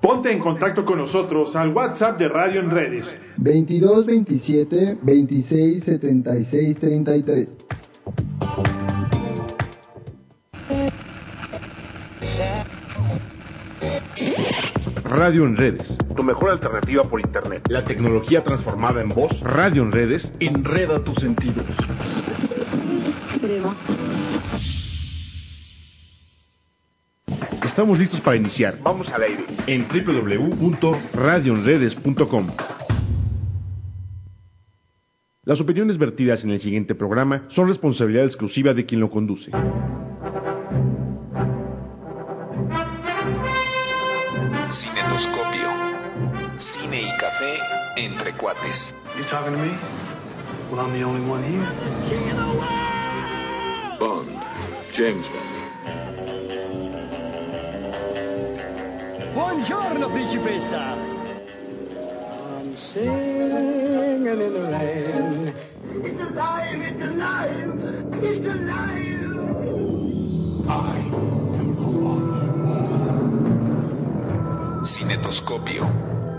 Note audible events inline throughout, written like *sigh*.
Ponte en contacto con nosotros al WhatsApp de Radio en Redes. 22 27 26 76 33. Radio en Redes, tu mejor alternativa por Internet. La tecnología transformada en voz. Radio en Redes, enreda tus sentidos. Estamos listos para iniciar. Vamos al aire en www.radioenredes.com. Las opiniones vertidas en el siguiente programa son responsabilidad exclusiva de quien lo conduce. Cinetoscopio. Cine y café entre cuates. You talking to me? Well, I'm the only one here. Bond. James Bond. Buongiorno, principessa. I'm singing in the rain. It's alive, it's alive, it's alive. I am Cinetoscopio.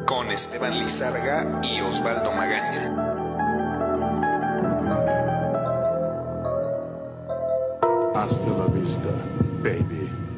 Con Esteban Lizarga y Osvaldo Magaña. Hasta la vista, baby.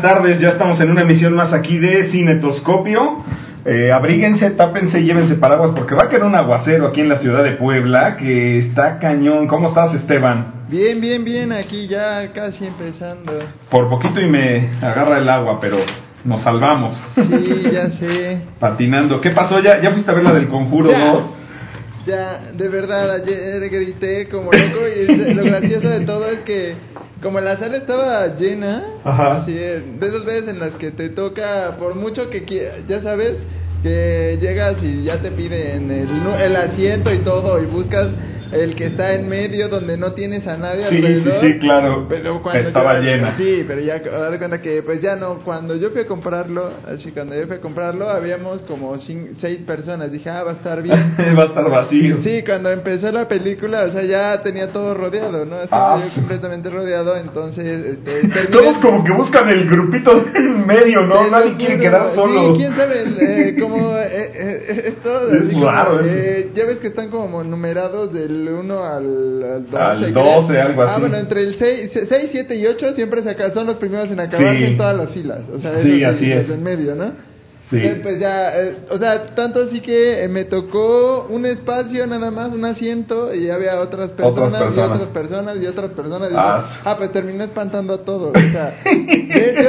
Buenas tardes, ya estamos en una emisión más aquí de Cinetoscopio. Eh, abríguense, tápense y llévense paraguas porque va a caer un aguacero aquí en la ciudad de Puebla que está cañón. ¿Cómo estás, Esteban? Bien, bien, bien, aquí ya casi empezando. Por poquito y me agarra el agua, pero nos salvamos. Sí, ya sé. *laughs* Patinando. ¿Qué pasó? ¿Ya, ya fuiste a ver la del Conjuro Ya. 2? Ya, de verdad, ayer grité como loco y lo gracioso de todo es que como la sala estaba llena, Ajá. así es, de esas veces en las que te toca, por mucho que qui- ya sabes, que llegas y ya te piden el, el asiento y todo y buscas el que está en medio donde no tienes a nadie Sí, sí, alrededor. sí, claro. Pero cuando Estaba yo- llena. Sí, pero ya de cuenta que pues ya no, cuando yo fui a comprarlo, así cuando yo fui a comprarlo habíamos como cin- seis personas, dije, ah, va a estar bien. *laughs* va a estar vacío. Sí, cuando empezó la película, o sea, ya tenía todo rodeado, ¿no? Estaba Ah, yo sí. completamente rodeado, entonces, este, terminé- Todos como que buscan el grupito en medio, ¿no? Te Nadie quiere quedar solo. Sí, quién sabe, eh, como eh, eh, esto, Es así como, *laughs* raro, eh, ya ves que están como numerados del 1 al, al 12. Al creo. 12, algo Ah, así. bueno, entre el 6, 6 7 y 8 siempre se son los primeros en acabar Sí. en todas las filas. O sea, Sí, esos, así es. en medio, ¿no? Sí. Entonces, pues ya, eh, o sea, tanto así que eh, me tocó un espacio nada más, un asiento, y había otras personas, y personas. otras personas, y otras personas. y Ah, ah, pues terminé espantando a todos. O sea, *laughs* de hecho,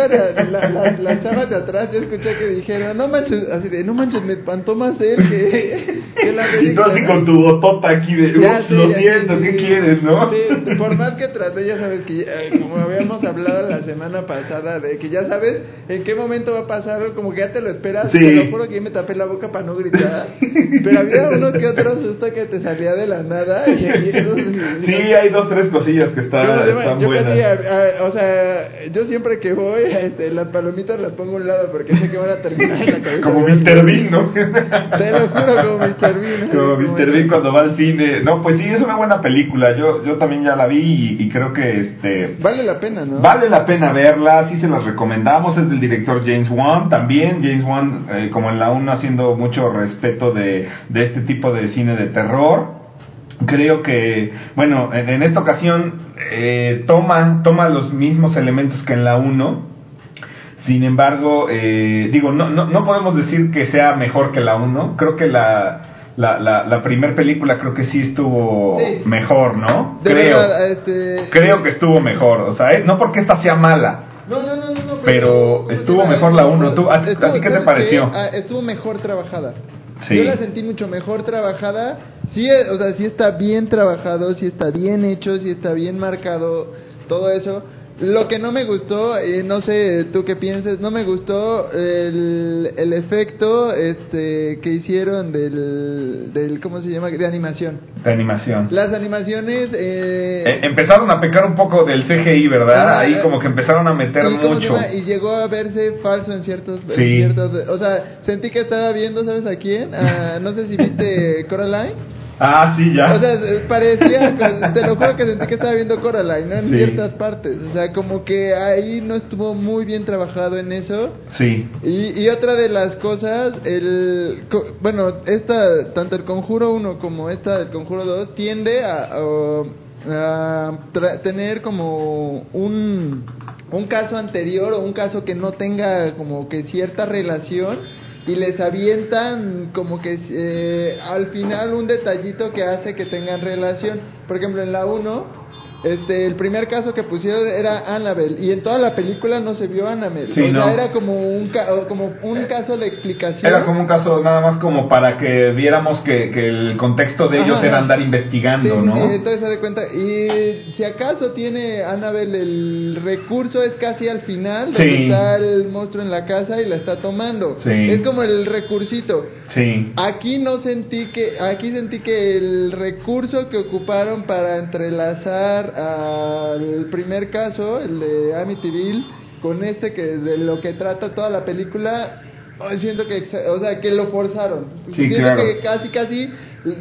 la- la- chavas de atrás, yo escuché que dijeron, no manches, así de, no manches, me espantó más él que, que la *laughs* Y tú así película", con tu botota aquí de, Ya "Ups, sé, lo ya siento, sí, ¿qué quieres, no? Sí, por más que traté, ya sabes que, eh, como habíamos hablado la semana pasada, de que ya sabes en qué momento va a pasar, como que ya te lo esperas. Sí. Te lo juro que yo me tapé la boca para no gritar. *laughs* Pero había uno que otro susto que te salía de la nada. Y, *laughs* Sí, hay dos, tres cosillas que están, yo- están yo buenas. casi, a- a- o sea, yo siempre que voy, este, las palomitas las pongo a un lado porque sé que van a terminar en la cabeza. Como. Mr. Bean, ¿no? Te lo juro, como Mr. Bean. Como Como Mr. Bean cuando va al cine. No, pues sí, es una buena película. Yo, yo también ya la vi y, y creo que este Vale la pena, ¿no? vale la pena verla. Sí se las recomendamos. Es del director James Wan. También James Wan, eh, como en la 1, haciendo mucho respeto de, de este tipo de cine de terror. Creo que, bueno, en, en esta ocasión eh, toma, toma los mismos elementos que en la 1. Sin embargo, eh, digo, no, no, no podemos decir que sea mejor que la 1. Creo que la, la, la, la primer película creo que sí estuvo Sí. mejor, ¿no? De creo. verdad, este... Creo que estuvo mejor. O sea, eh, no porque esta sea mala. No, no, no, no, no, Pero ¿cómo se estuvo mejor la Estuvo- uno. ¿Tú- a ti- a estuvo- ti qué te ¿sabes pareció? Ah, estuvo mejor trabajada. Sí. Yo la sentí mucho mejor trabajada. Sí, eh, o sea, sí está bien trabajado, sí está bien hecho, sí está bien marcado, todo eso. Lo que no me gustó, eh, no sé tú qué pienses, no me gustó el, el efecto este que hicieron del, del, ¿cómo se llama? De animación. De animación. Las animaciones... Eh, Eh, empezaron a pecar un poco del CGI, ¿verdad? Ajá, Ahí eh, como que empezaron a meter ¿Y mucho. Y llegó a verse falso en ciertos, en Sí. ciertos- o sea, sentí que estaba viendo, ¿sabes a quién? No sé si viste *laughs* Coraline. Ah, sí, ya. O sea, parecía, te lo juro que sentí que estaba viendo Coraline, ¿no? En Sí. ciertas partes. O sea, como que ahí no estuvo muy bien trabajado en eso. sí. Y, y otra de las cosas, el, bueno, esta, tanto el Conjuro 1 como esta del Conjuro 2 tiende a, a- a tra- tener como un, un caso anterior o un caso que no tenga como que cierta relación y les avientan como que eh, al final un detallito que hace que tengan relación. Por ejemplo, en la 1 Este, el primer caso que pusieron era Annabelle y en toda la película no se vio Annabelle. Sí, o no. sea, era como un, ca- como un caso de explicación. Era como un caso nada más como para que viéramos que, que el contexto de ellos Ajá, era ajá. andar investigando, sí, ¿no? sí, entonces se da cuenta. Y si acaso tiene Annabelle el recurso es casi al final, donde está el monstruo en la casa y la está tomando. Es como el recursito. Sí. Aquí no sentí que, aquí sentí que el recurso que ocuparon para entrelazar al primer caso, el de Amityville, con este que de lo que trata toda la película, siento que, o sea, que lo forzaron. Sí, siento claro. que casi, casi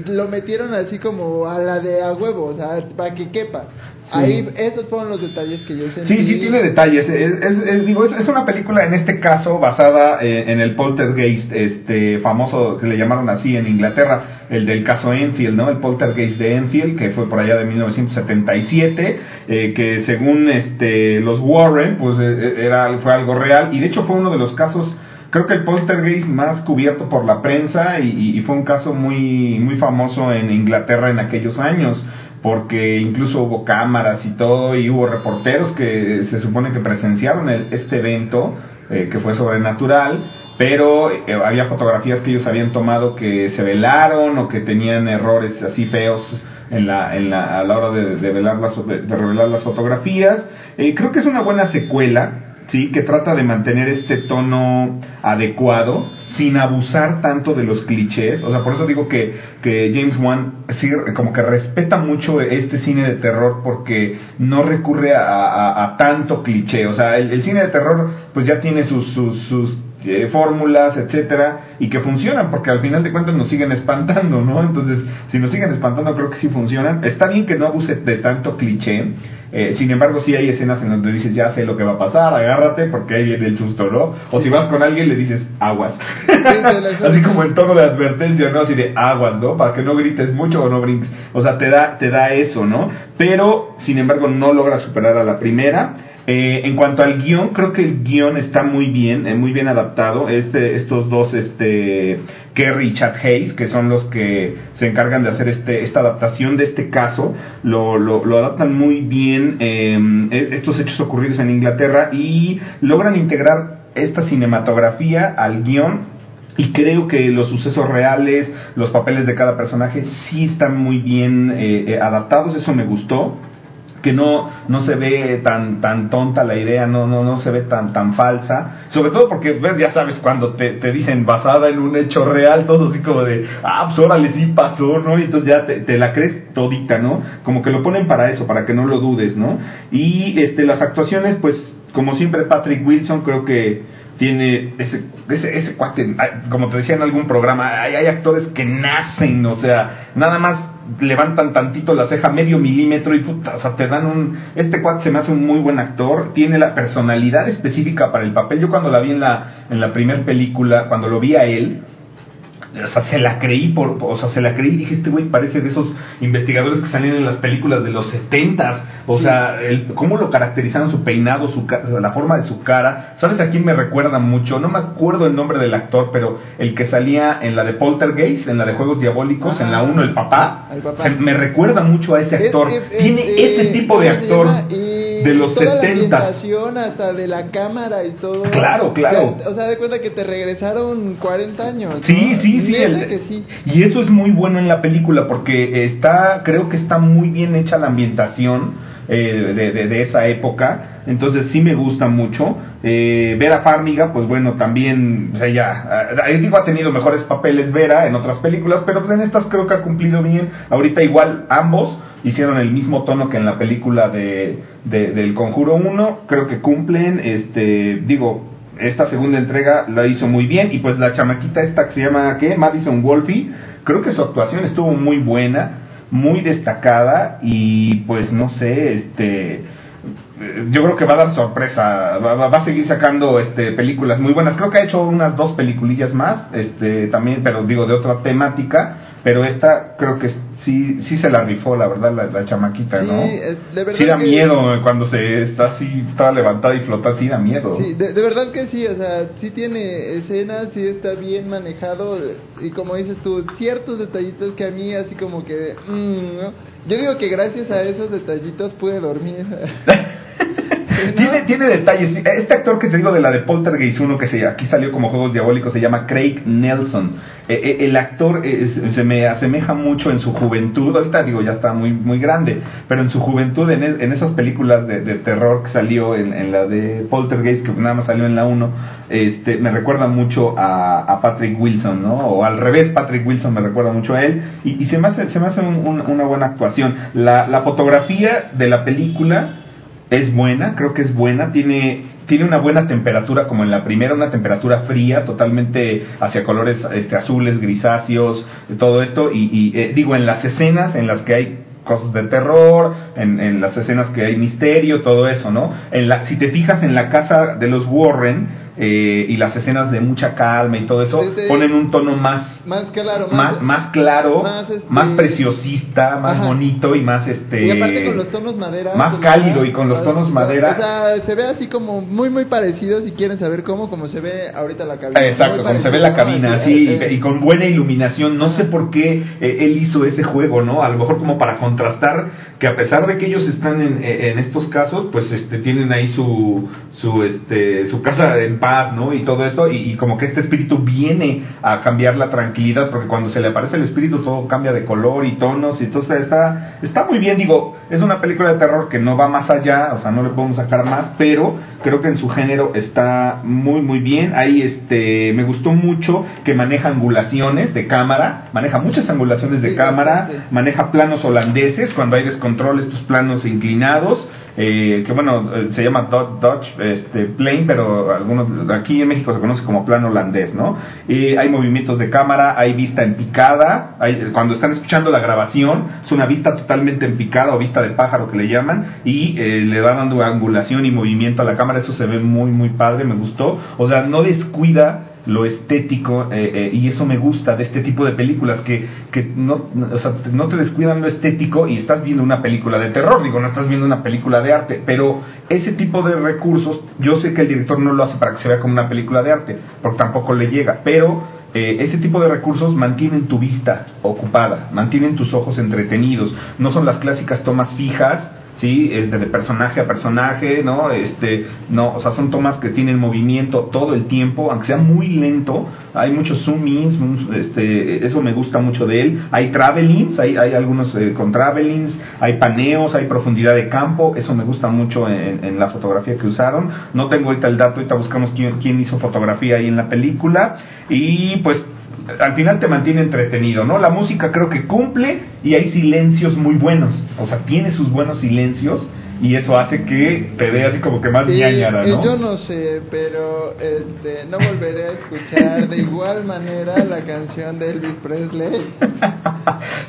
lo metieron así como a la de a huevo, o sea, para que quepa. Sí. Ahí, esos fueron los detalles que yo sentí. Sí, sí tiene detalles. Es, es- es- digo, es, es una película en este caso basada eh, en el poltergeist este famoso que le llamaron así en Inglaterra, el del caso Enfield, ¿no? El poltergeist de Enfield que fue por allá de 1977, eh, que según este los Warren, pues eh, era fue algo real y de hecho fue uno de los casos Creo que el poltergeist más cubierto por la prensa y, fue un caso muy muy famoso en Inglaterra en aquellos años porque incluso hubo cámaras y todo y hubo reporteros que se supone que presenciaron el- este evento eh, que fue sobrenatural pero eh, había fotografías que ellos habían tomado que se velaron o que tenían errores así feos en la, en la, a la hora de, de, velar las, de, de revelar las fotografías. Eh, creo que es una buena secuela, sí, que trata de mantener este tono adecuado sin abusar tanto de los clichés. O sea, por eso digo que, que James Wan sí, como que respeta mucho este cine de terror porque no recurre a, tanto cliché. O sea, el, el cine de terror pues ya tiene sus, sus, sus eh, fórmulas, etcétera, y que funcionan, porque al final de cuentas nos siguen espantando, ¿no? Entonces, si nos siguen espantando, creo que sí funcionan. Está bien que no abuse de tanto cliché, eh, sin embargo, sí hay escenas en donde dices, ya sé lo que va a pasar, agárrate, porque ahí viene el susto, ¿no? O si vas con alguien, le dices, aguas. *laughs* Así como el tono de advertencia, ¿no? Así de aguas, ¿no? Para que no grites mucho o no brinques. O sea, te da, te da eso, ¿no? Pero, sin embargo, no logra superar a la primera. Eh, en cuanto al guion, creo que el guion está muy bien, eh, muy bien adaptado. Este, estos dos, este, Kerry y Chad Hayes, que son los que se encargan de hacer este, esta adaptación de este caso, lo, lo, adaptan muy bien eh, estos hechos ocurridos en Inglaterra y logran integrar esta cinematografía al guion. Y creo que los sucesos reales, los papeles de cada personaje sí están muy bien eh, eh, adaptados, eso me gustó que no no se ve tan tan tonta la idea, no no no se ve tan tan falsa, sobre todo porque ves ya sabes cuando te, te dicen basada en un hecho real, todo así como de ah pues órale sí pasó, ¿no? Y entonces ya te, la crees todita, ¿no? Como que lo ponen para eso, para que no lo dudes, ¿no? Y este las actuaciones pues como siempre Patrick Wilson creo que tiene ese, ese, ese cuate, como te decía en algún programa, hay, hay actores que nacen, o sea, nada más levantan tantito la ceja medio milímetro y puta, o sea, te dan un... Este cuate se me hace un muy buen actor, tiene la personalidad específica para el papel. Yo cuando la vi en la, en la primera película, cuando lo vi a él, o sea, se la creí por, o sea, se la creí. Y dije, este güey parece de esos investigadores que salían en las películas de los setentas, o sea, el, cómo lo caracterizaron su peinado, su la forma de su cara, ¿sabes a quién me recuerda mucho? No me acuerdo el nombre del actor, pero el que salía en la de Poltergeist, en la de Juegos Diabólicos, en la 1, el papá, El papá. se- me recuerda mucho a ese Es- actor, es- es- tiene eh, ese tipo de ¿cómo se actor de los toda la setentas. ambientación hasta de la cámara y todo. Claro, claro. O sea, de cuenta que te regresaron 40 años. ¿no? Sí, sí, sí, Neta el- que sí. Y eso es muy bueno en la película porque está, creo que está muy bien hecha la ambientación eh, de, de- de esa época. Entonces sí me gusta mucho. Eh, Vera Farmiga, pues bueno, también, o sea, ya, eh, digo, ha tenido mejores papeles Vera en otras películas, pero pues en estas creo que ha cumplido bien. Ahorita igual ambos hicieron el mismo tono que en la película de, de- del Conjuro 1, creo que cumplen, este, digo, esta segunda entrega la hizo muy bien y pues la chamaquita esta que se llama ¿qué? Madison Wolfe creo que su actuación estuvo muy buena muy destacada y pues no sé este yo creo que va a dar sorpresa va, va- va a seguir sacando este películas muy buenas creo que ha hecho unas dos peliculillas más este también pero digo de otra temática pero esta creo que sí sí se la rifó la verdad la, la chamaquita Sí, no eh, de verdad sí da que- miedo eh, cuando se está así toda levantada y flota sí da miedo Sí, de, de verdad que sí, o sea, sí tiene escenas, sí está bien manejado y como dices tú, ciertos detallitos que a mí así como que... mm, ¿no? Yo digo que gracias a esos detallitos pude dormir. *laughs* Tiene, tiene detalles. Este actor que te digo de la de Poltergeist 1, que se, aquí salió como Juegos Diabólicos, se llama Craig Nelson. Eh, eh, el actor es- se me asemeja mucho en su juventud. Ahorita digo, ya está muy muy grande. Pero en su juventud, en, en esas películas de, terror que salió en, en la de Poltergeist, que nada más salió en la 1, este, me recuerda mucho a, a Patrick Wilson, ¿no? O al revés, Patrick Wilson me recuerda mucho a él. Y, y se me hace, se me hace un- una buena actuación. La, la fotografía de la película es buena, creo que es buena, tiene tiene una buena temperatura como en la primera, una temperatura fría, totalmente hacia colores este, azules, grisáceos, todo esto, y, y, eh, digo, en las escenas en las que hay cosas de terror, en, en las escenas que hay misterio, todo eso, ¿no? En la, si te fijas en la casa de los Warren, eh, y las escenas de mucha calma y todo eso ponen un tono más Más claro, más, más claro, más, este- más preciosista, más Ajá. bonito y más este Y aparte con los tonos madera. más cálido y con los tonos madera. O sea, se ve así como muy, muy parecido, si quieren saber cómo, como se ve ahorita la cabina. Exacto, como se ve la cabina, Así, eh, y, y con buena iluminación. No sé por qué eh, él hizo ese juego, ¿no? A lo mejor como para contrastar que a pesar de que ellos están en, eh, en estos casos, pues este tienen ahí su su este su casa en paz, ¿no? Y todo esto y, y como que este espíritu viene a cambiar la tranquilidad porque cuando se le aparece el espíritu todo cambia de color y tonos y entonces está está muy bien, digo, es una película de terror que no va más allá, o sea, no le podemos sacar más, pero creo que en su género está muy muy bien. Ahí este me gustó mucho que maneja angulaciones de cámara, maneja muchas angulaciones de Sí, cámara, maneja planos holandeses cuando hay descontrol, estos planos inclinados. Eh, que bueno, eh, se llama Dodge este, plane, pero algunos aquí en México se conoce como plano holandés, ¿no? Y hay movimientos de cámara, hay vista en picada, hay, cuando están escuchando la grabación, es una vista totalmente en picada o vista de pájaro que le llaman, y eh, le va dando angulación y movimiento a la cámara, eso se ve muy, muy padre, me gustó. O sea, no descuida lo estético eh, eh, y eso me gusta de este tipo de películas que, que no, o sea, no te descuidan lo estético y estás viendo una película de terror, digo, no estás viendo una película de arte, pero ese tipo de recursos yo sé que el director no lo hace para que se vea como una película de arte, porque tampoco le llega, pero eh, ese tipo de recursos mantienen tu vista ocupada, mantienen tus ojos entretenidos, no son las clásicas tomas fijas, sí, este, de personaje a personaje, ¿no? Este, no, o sea, son tomas que tienen movimiento todo el tiempo, aunque sea muy lento, hay muchos zoom ins, un- este, eso me gusta mucho de él, hay travelings, hay, hay algunos eh, con travelings, hay paneos, hay profundidad de campo, eso me gusta mucho en, en la fotografía que usaron, no tengo ahorita el dato, ahorita buscamos quién, quién hizo fotografía ahí en la película, y pues al final te mantiene entretenido, ¿no? La música creo que cumple y hay silencios muy buenos, o sea, tiene sus buenos silencios y eso hace que te dé así como que más Eh, ñañara, eh, ¿no? yo no sé, pero este, no volveré a escuchar de igual manera la canción de Elvis Presley. *laughs*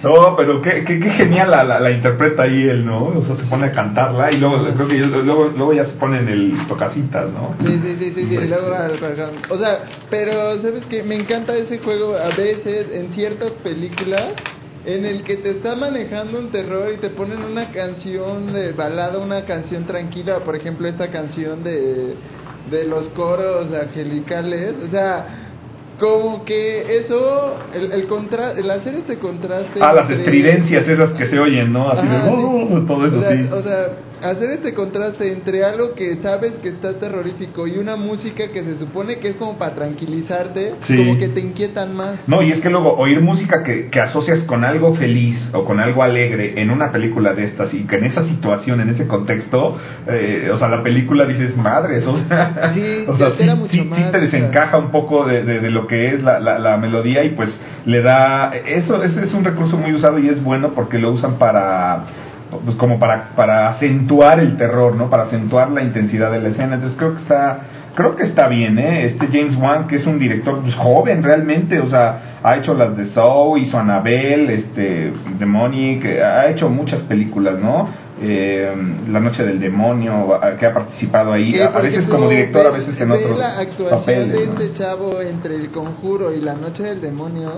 No, pero qué, qué, qué genial la, la, la interpreta ahí él, ¿no? O sea, se pone a cantarla y luego creo que luego, luego ya se pone en el tocacitas, ¿no? Sí, sí, sí, sí, sí, y luego al- al- O sea, pero ¿sabes qué? Me encanta ese juego a veces en ciertas películas en el que te está manejando un terror y te ponen una canción de balada, una canción tranquila, por ejemplo, esta canción de, de los coros angelicales, o sea, como que eso, el, el, contra, el hacer este contraste... Ah, las estridencias esas que se oyen, ¿no? Así Ajá, de, sí. "Oh", todo eso o sea, sí. O sea, hacer este contraste entre algo que sabes que está terrorífico y una música que se supone que es como para tranquilizarte, Sí. como que te inquietan más. No, y es que luego oír música que, que asocias con algo feliz o con algo alegre en una película de estas y que en esa situación, en ese contexto, eh, o sea, la película dices, madres, o sea, Sí, *laughs* o te sea, altera sí, mucho sí- sí más, te o sea. desencaja un poco de, de- de lo que es la, la, la melodía y pues le da, eso ese es un recurso muy usado y es bueno porque lo usan para pues como para, para acentuar el terror, ¿no? Para acentuar la intensidad de la escena. Entonces creo que está, creo que está bien, ¿eh? Este James Wan, que es un director pues, joven realmente, o sea, ha hecho las de Saw, hizo Annabelle, este, Demonic, ha hecho muchas películas, ¿no? Eh, la Noche del Demonio, que ha participado ahí, Que, a, veces ejemplo, como director, a ve- veces en otros la actuación papeles, de ¿no? este chavo entre El Conjuro y La Noche del Demonio,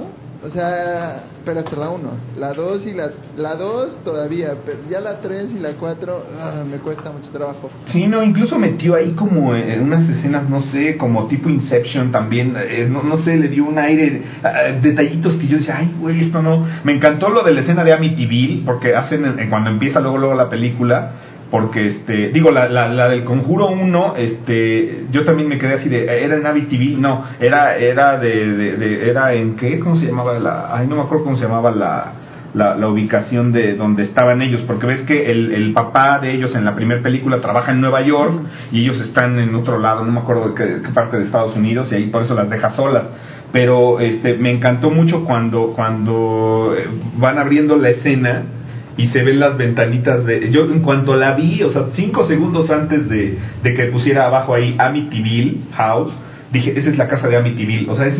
o sea, pero hasta la 1, la 2 y la la 2 todavía, pero ya la 3 y la 4 me cuesta mucho trabajo. Sí, no, incluso metió ahí como en unas escenas, no sé, como tipo Inception también, eh, no, no sé, le dio un aire, eh, detallitos que yo decía, ay, güey, esto no. Me encantó lo de la escena de Amityville, porque hacen, eh, cuando empieza luego, luego la película, porque, este, digo, la, la, la del Conjuro 1, este, yo también me quedé así de, ¿era en Amityville? No, era, era de- era en qué, ¿cómo se llamaba la, ay, no me acuerdo cómo se llamaba la, la, la ubicación de donde estaban ellos, porque ves que el, el papá de ellos en la primera película trabaja en Nueva York y ellos están en otro lado, no me acuerdo de qué, qué parte de Estados Unidos, y ahí por eso las deja solas. Pero este, me encantó mucho cuando, cuando eh, van abriendo la escena y se ven las ventanitas de... Yo en cuanto la vi, o sea, cinco segundos antes de, de que pusiera abajo ahí Amityville House, dije, esa es la casa de Amityville. O sea, es,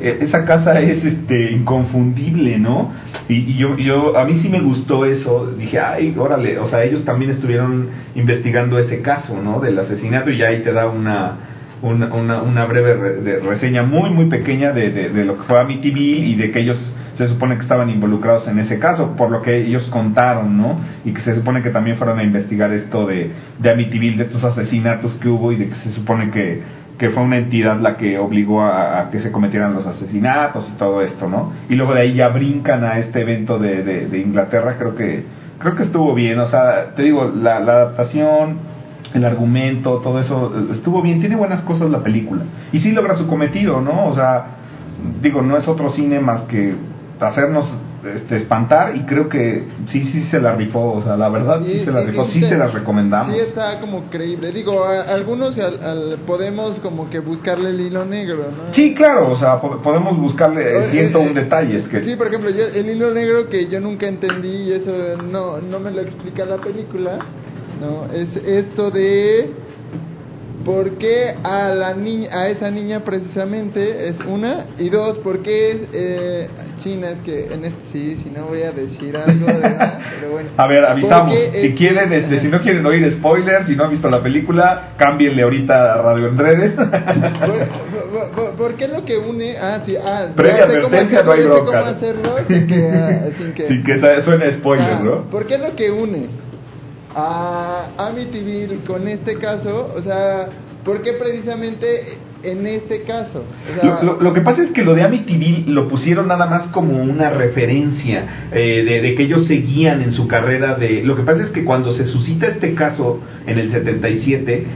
eh, esa casa es este inconfundible, ¿no? Y, yo, yo, a mí sí me gustó eso. Dije, ay, órale, o sea, ellos también estuvieron investigando ese caso, ¿no? Del asesinato y ahí te da una, una, una, una breve re- de- reseña muy, muy pequeña de, de, de lo que fue Amityville y de que ellos se supone que estaban involucrados en ese caso, por lo que ellos contaron, ¿no? Y que se supone que también fueron a investigar esto de, de Amityville, de estos asesinatos que hubo y de que se supone que, que fue una entidad la que obligó a, que se cometieran los asesinatos y todo esto, ¿no? Y luego de ahí ya brincan a este evento de, de, de Inglaterra, creo que creo que estuvo bien, o sea, te digo, la, la adaptación, el argumento, todo eso estuvo bien, tiene buenas cosas la película. Y sí logra su cometido, ¿no? O sea, digo, no es otro cine más que hacernos este, espantar y creo que sí, sí se la rifó, o sea, la verdad sí se la rifó, sí se las recomendamos. Sí está como creíble. Digo, a- algunos al- al- podemos como que buscarle el hilo negro, ¿no? Sí, claro, o sea, po- podemos buscarle Eh, ciento eh, un detalles que Sí, por ejemplo, yo- el hilo negro que yo nunca entendí y eso no, no me lo explica la película, ¿no? Es esto de por qué a la niña, a esa niña precisamente es una y dos, por qué es eh, China, es que en este sí, si no voy a decir algo, bueno. A ver, avisamos. ¿Por qué Si quieren, este, si no quieren oír spoilers, si no han visto la película, cámbienle ahorita a Radio en Redes. ¿Por, por- por- qué lo que une? Ah, sí, ah, Previa advertencia, hacerlo, no hay bronca. cómo hacerlo sin que, ah, sin que, *laughs* Sin que suene spoiler, Ah, ¿no? ¿Por qué lo que une a Amityville con este caso? O sea, ¿por qué precisamente en este caso? O sea, Lo, lo- lo que pasa es que lo de Amityville lo pusieron nada más como una referencia eh, de, de que ellos seguían en su carrera de... Lo que pasa es que cuando se suscita este caso en el 77,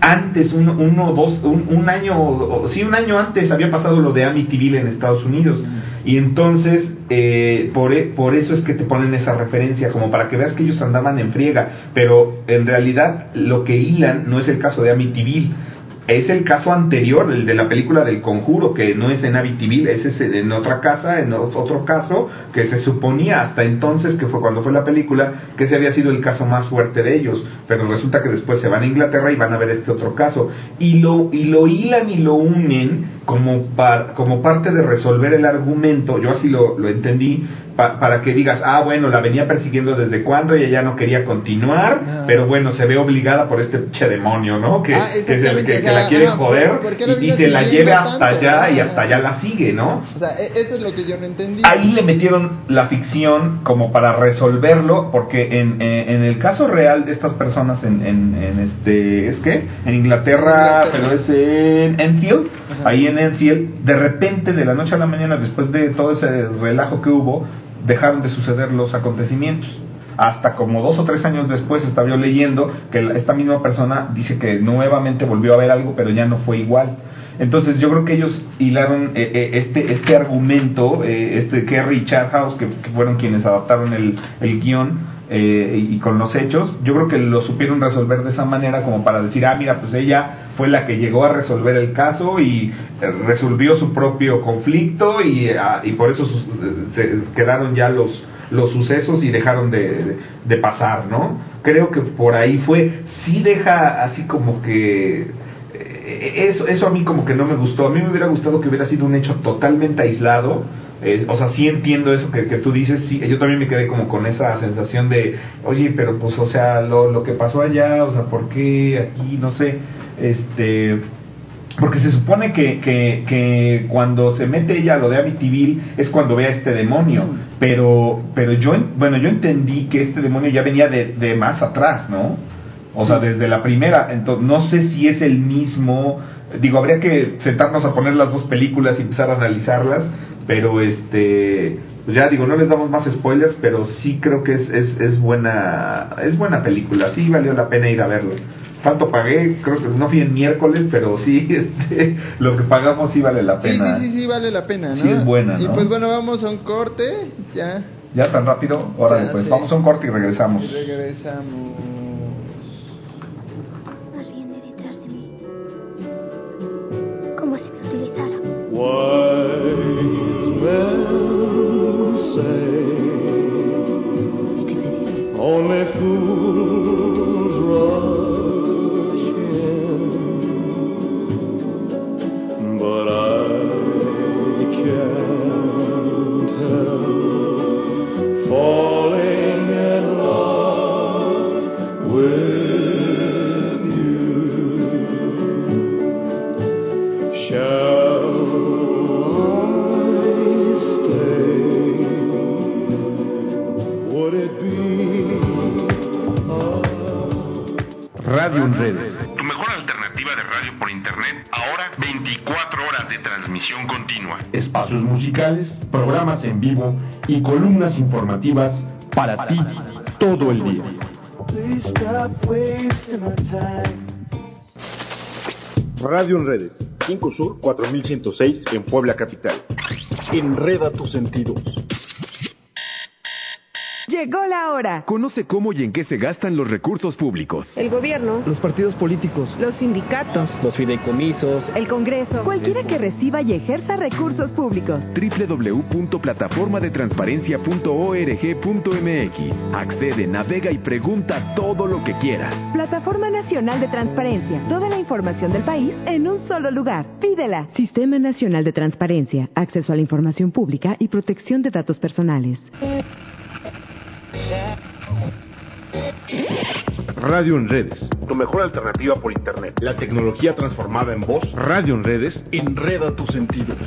antes, uno, uno dos, un, un año, sí, un año antes había pasado lo de Amityville en Estados Unidos. Y entonces, eh, por, e- por eso es que te ponen esa referencia, como para que veas que ellos andaban en friega. Pero en realidad lo que hilan no es el caso de Amityville, es el caso anterior, el de la película del conjuro, que no es en Amityville, ese es en otra casa, en otro caso, que se suponía hasta entonces, que fue cuando fue la película, que ese había sido el caso más fuerte de ellos, pero resulta que después se van a Inglaterra y van a ver este otro caso, y lo, y lo hilan y lo unen como, par- como parte de resolver el argumento, yo así lo, lo entendí, pa- para que digas, ah, bueno, la venía persiguiendo desde cuando, ella ya no quería continuar, Ah. pero bueno, se ve obligada por este che demonio, ¿no? Que, Ah, que, se- la quiere joder ¿por- por qué lo y, se la lleve hasta tanto? allá y Ah. hasta allá la sigue, ¿no? o sea, e- eso es lo que yo no entendí. Ahí le metieron la ficción como para resolverlo, porque en, en, en el caso real de estas personas en, en, en este, ¿es qué? En Inglaterra, Inglaterra. pero es en Enfield, Ajá. ahí en Enfield, de repente, de la noche a la mañana, después de todo ese relajo que hubo, dejaron de suceder los acontecimientos. Hasta como dos o tres años después estaba yo leyendo que esta misma persona dice que nuevamente volvió a ver algo, pero ya no fue igual. Entonces yo creo que ellos hilaron eh, eh, este este argumento, eh, este Kerry y Charhouse, que, que fueron quienes adaptaron el, el guion eh, y con los hechos, yo creo que lo supieron resolver de esa manera como para decir, ah, mira, pues ella fue la que llegó a resolver el caso y eh, resolvió su propio conflicto y, ah, y por eso se quedaron ya los los sucesos y dejaron de, de- pasar, ¿no? Creo que por ahí fue, sí deja así como que eh, eso, eso a mí como que no me gustó. A mí me hubiera gustado que hubiera sido un hecho totalmente aislado. O sea, sí entiendo eso que, que tú dices. Sí, yo también me quedé como con esa sensación de, oye, pero pues, o sea, lo, lo que pasó allá, o sea, ¿por qué aquí? No sé. Este. Porque se supone que, que, que cuando se mete ella a lo de Amityville es cuando ve a este demonio. Pero, pero yo, en- bueno, yo entendí que este demonio ya venía de, de más atrás, ¿no? O sea, desde la primera. Entonces, no sé si es el mismo. Digo, habría que sentarnos a poner las dos películas y empezar a analizarlas. Pero este. Pues ya digo, no les damos más spoilers, pero sí creo que es, es, es buena es buena película. Sí valió la pena ir a verlo. ¿Cuánto pagué? Creo que no fui en miércoles, pero sí, *laughs* este, lo que pagamos sí vale la Sí, pena. sí, sí, sí, vale la pena, ¿no? Sí es buena, Y ¿no? pues bueno, vamos a un corte, ya. ¿Ya tan rápido? Órale, Ya, pues sí. vamos a un corte y regresamos. Y regresamos. Más viene detrás de mí. Como si me utilizara. Wise only fool. Radio en redes. Tu mejor alternativa de radio por internet, ahora 24 horas de transmisión continua. Espacios musicales, programas en vivo y columnas informativas para ti todo el día. Radio en redes. 5 Sur 4106 en Puebla Capital. Enreda tus sentidos. Llegó la hora. Conoce cómo y en qué se gastan los recursos públicos. El gobierno, Los partidos políticos. los sindicatos, Los fideicomisos. el Congreso, cualquiera que reciba y ejerza recursos públicos. www.plataformadetransparencia.org.mx. Accede, navega y pregunta todo lo que quieras. Plataforma Nacional de Transparencia. Toda la información del país en un solo lugar. Pídela. Sistema Nacional de Transparencia. Acceso a la información pública y protección de datos personales. Radio en redes. Tu mejor alternativa por internet. La tecnología transformada en voz. Radio en redes. Enreda tus sentidos.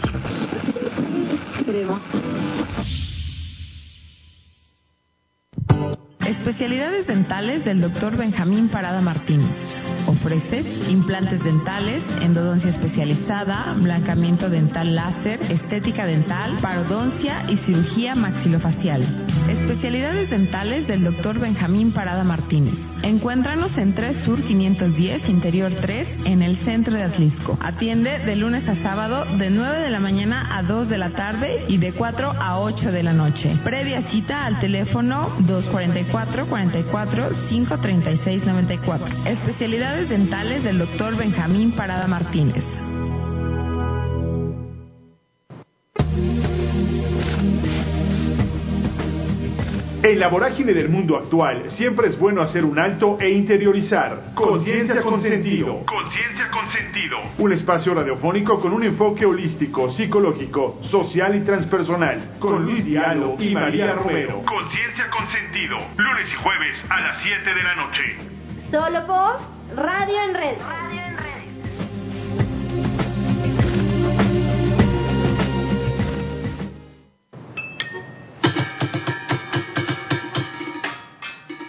Especialidades dentales del Dr. Benjamín Parada Martínez. Ofrece implantes dentales, endodoncia especializada, blancamiento dental láser, estética dental, parodoncia y cirugía maxilofacial. Especialidades dentales del Dr. Benjamín Parada Martínez. Encuéntranos en 3 Sur 510, Interior 3, en el centro de Atlisco. Atiende de lunes a sábado de 9 de la mañana a 2 de la tarde y de 4 a 8 de la noche. Previa cita al teléfono 244 44 536 94. Especialidades dentales del Dr. Benjamín Parada Martínez. En la vorágine del mundo actual, siempre es bueno hacer un alto e interiorizar. Conciencia con sentido. Conciencia con sentido. Un espacio radiofónico con un enfoque holístico, psicológico, social y transpersonal. Con Luis Diallo y María Romero. Conciencia con sentido. Lunes y jueves a las 7 de la noche. Solo por Radio en Red. Radio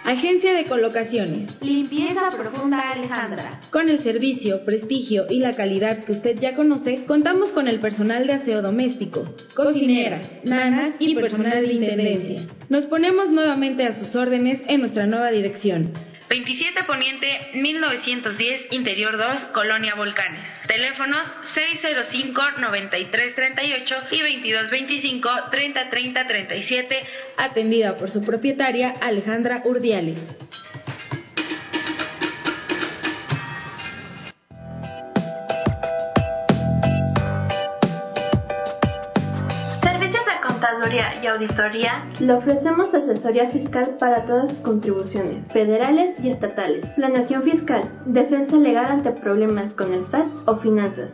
Agencia de Colocaciones. Limpieza profunda Alejandra. Con el servicio, prestigio y la calidad que usted ya conoce, contamos con el personal de aseo doméstico, cocineras, nanas y personal de intendencia. Nos ponemos nuevamente a sus órdenes en nuestra nueva dirección. 27 Poniente 1910 Interior 2 Colonia Volcanes. Teléfonos 605-9338 y 2225-303037. Atendida por su propietaria Alejandra Urdiales. Contaduría y auditoría. Le ofrecemos asesoría fiscal para todas sus contribuciones, federales y estatales, planeación fiscal, defensa legal ante problemas con el SAT o finanzas.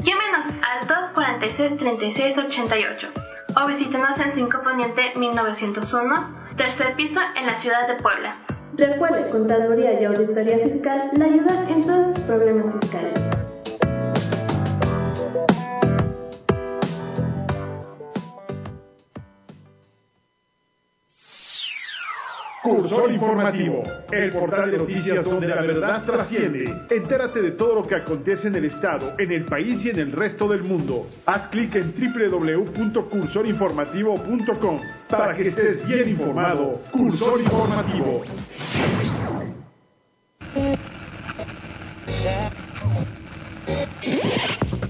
Llámenos al 246-3688 o visítenos en 5 Poniente 1901, tercer piso en la ciudad de Puebla. Recuerde, Contaduría y Auditoría Fiscal le ayudan en todos sus problemas fiscales. Cursor Informativo, el portal de noticias donde la verdad trasciende. Entérate de todo lo que acontece en el Estado, en el país y en el resto del mundo. Haz clic en www.cursorinformativo.com para que estés bien informado. Cursor Informativo.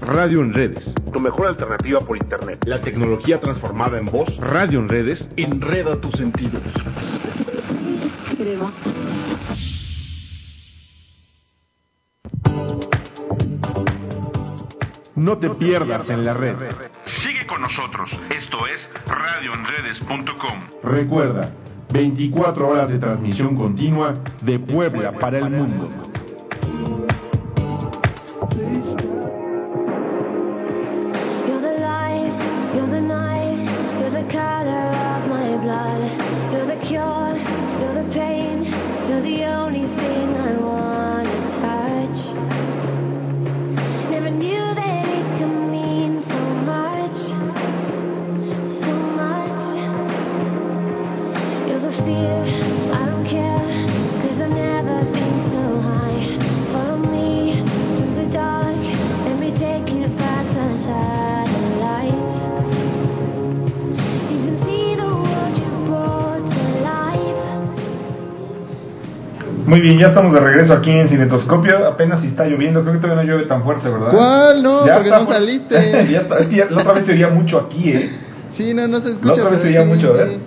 Radio en redes. Tu mejor alternativa por internet. La tecnología transformada en voz. Radio en redes. Enreda tus sentidos. No te pierdas en la red. Sigue con nosotros. Esto es radioenredes.com. Recuerda, 24 horas de transmisión continua de Puebla para el mundo. Muy bien, ya estamos de regreso aquí en Cinetoscopio. Apenas si está lloviendo, creo que todavía no llueve tan fuerte, ¿verdad? ¿Cuál? No, Ya porque está no fu- saliste. *laughs* ya está, es que ya- la otra vez se oía mucho aquí, ¿eh? Sí, no, no se escucha. La otra vez se oía mucho, sí. ¿eh?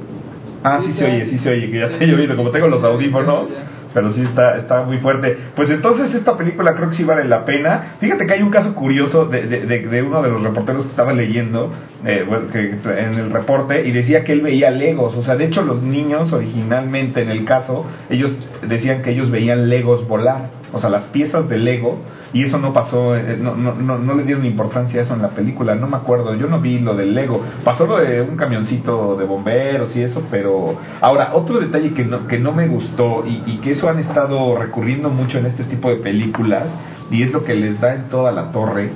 Ah, sí se oye, sí se oye, que ya está lloviendo, como tengo los audífonos, pero sí está, está muy fuerte. Pues entonces esta película creo que sí vale la pena. Fíjate que hay un caso curioso de, de, de- de uno de los reporteros que estaba leyendo eh, que, en el reporte y decía que él veía Legos. O sea, de hecho los niños originalmente en el caso, ellos decían que ellos veían Legos volar. O sea, las piezas de Lego y eso no pasó, eh, no, no, no, no le dieron importancia a eso en la película, no me acuerdo, yo no vi lo del Lego, pasó lo de un camioncito de bomberos y eso, pero ahora, otro detalle que no, que no me gustó y que eso han estado recurriendo mucho en este tipo de películas y es lo que les da en toda la torre,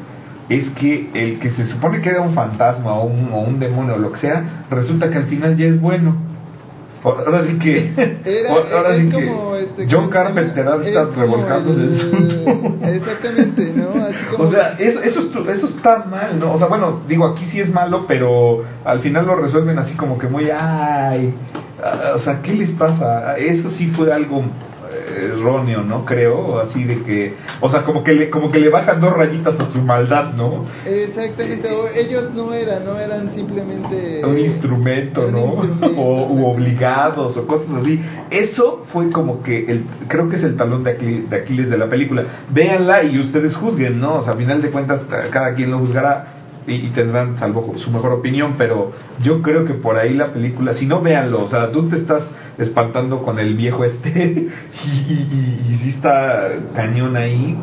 es que el que se supone que era un fantasma o un, o un demonio o lo que sea, resulta que al final ya es bueno. Ahora sí que. *laughs* Era, ahora sí como, que. este, John. Carpenter ha Es estado como revolcándose en su- el- *laughs* Exactamente, ¿no? Así como... O sea, eso, eso, eso está mal, ¿no? O sea, bueno, digo, aquí sí es malo, pero al final lo resuelven así como que muy, ay, ah, o sea, ¿qué les pasa? Eso sí fue algo erróneo, ¿no? Creo, así de que, o sea, como que le, como que le bajan dos rayitas a su maldad, ¿no? Exactamente, o ellos no eran, no eran simplemente... un instrumento, un ¿no? instrumento, *laughs* o u obligados o cosas así. Eso fue como que el, creo que es el talón de Aquiles, de Aquiles de la película. Véanla y ustedes juzguen, ¿no? O sea, a final de cuentas eh, cada quien lo juzgará y, tendrán salvo su mejor opinión, pero yo creo que por ahí la película, si no véanlo, o sea, tú te estás espantando con el viejo este *laughs* y, y, y, sí está cañón ahí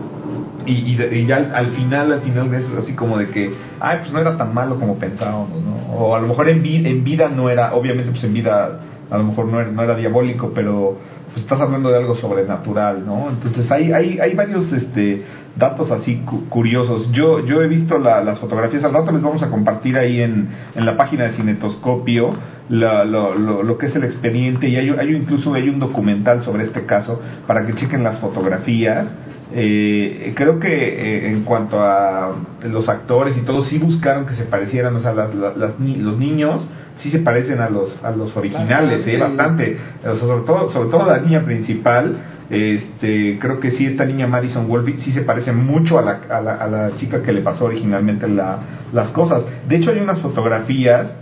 y, y, ya al, al final, al final es así como de que, ay, pues no era tan malo como pensábamos, ¿no? O a lo mejor en, en vida no era, obviamente pues en vida a lo mejor no era, no era diabólico, pero pues estás hablando de algo sobrenatural, ¿no? Entonces hay, hay, hay varios este, datos así cu- curiosos. Yo, yo he visto la- las fotografías, al rato les vamos a compartir ahí en, en la página de Cinetoscopio la- lo, lo, lo que es el expediente y hay, hay incluso hay un documental sobre este caso para que chequen las fotografías. Eh, creo que eh, en cuanto a los actores y todo, sí buscaron que se parecieran, o sea, las, las- las ni- los niños sí se parecen a los a los originales, eh, bastante, o sea, sobre todo sobre todo la niña principal, este, creo que sí esta niña Madison Wolfe sí se parece mucho a la, a la, a la chica que le pasó originalmente la, las cosas. De hecho hay unas fotografías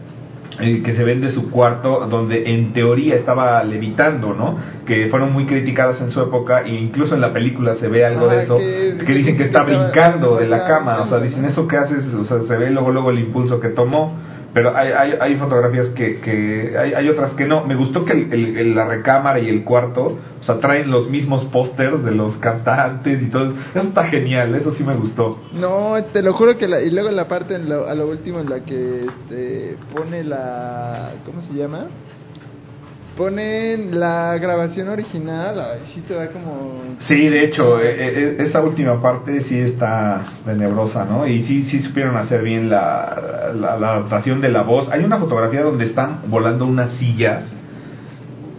eh, que se ven de su cuarto donde en teoría estaba levitando, ¿no? Que fueron muy criticadas en su época e incluso en la película se ve algo de eso, que- que, dicen que que está brincando de la cama, o sea, dicen eso que haces, o sea, se ve luego luego el impulso que tomó, pero hay, hay, hay fotografías que, que hay, hay otras que no. Me gustó que el- la recámara y el cuarto, o sea, traen los mismos pósters de los cantantes y todo, eso está genial, eso sí me gustó. No, te lo juro que la, y luego la parte en lo- a lo último en la que este, pone la ¿cómo se llama? Ponen la grabación original, ay, sí te da como Sí, de hecho, eh, eh, esa última parte sí está tenebrosa, ¿no? Y sí, sí supieron hacer bien la, la, la adaptación de la voz. Hay una fotografía donde están volando unas sillas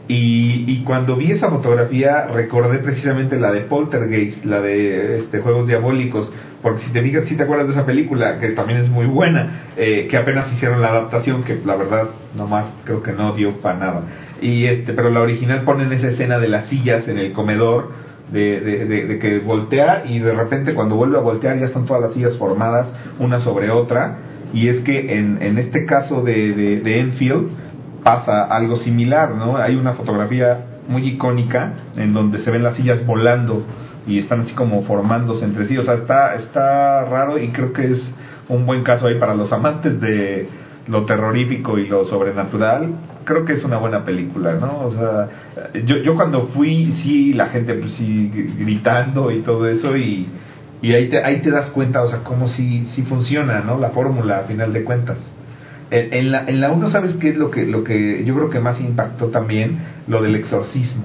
y, y cuando vi esa fotografía recordé precisamente la de Poltergeist, la de este, Juegos Diabólicos, porque si te fijas, si te acuerdas de esa película, que también es muy buena, eh, que apenas hicieron la adaptación, que la verdad nomás creo que no dio para nada. Y este, pero la original ponen esa escena de las sillas en el comedor, de, de, de- de que voltea y de repente cuando vuelve a voltear ya están todas las sillas formadas una sobre otra. Y es que en, en este caso de, de, Enfield pasa algo similar, ¿no? Hay una fotografía muy icónica en donde se ven las sillas volando y están así como formándose entre sí. O sea, está, está raro y creo que es un buen caso ahí para los amantes de, lo terrorífico y lo sobrenatural, creo que es una buena película, ¿no? O sea, yo, yo cuando fui, sí, la gente pues sí gritando y todo eso y, y ahí, te, ahí te das cuenta, o sea, cómo sí, sí funciona, ¿no? La fórmula, a final de cuentas. En, en la, en la ¿sabes qué es lo que, lo que yo creo que más impactó también? Lo del exorcismo.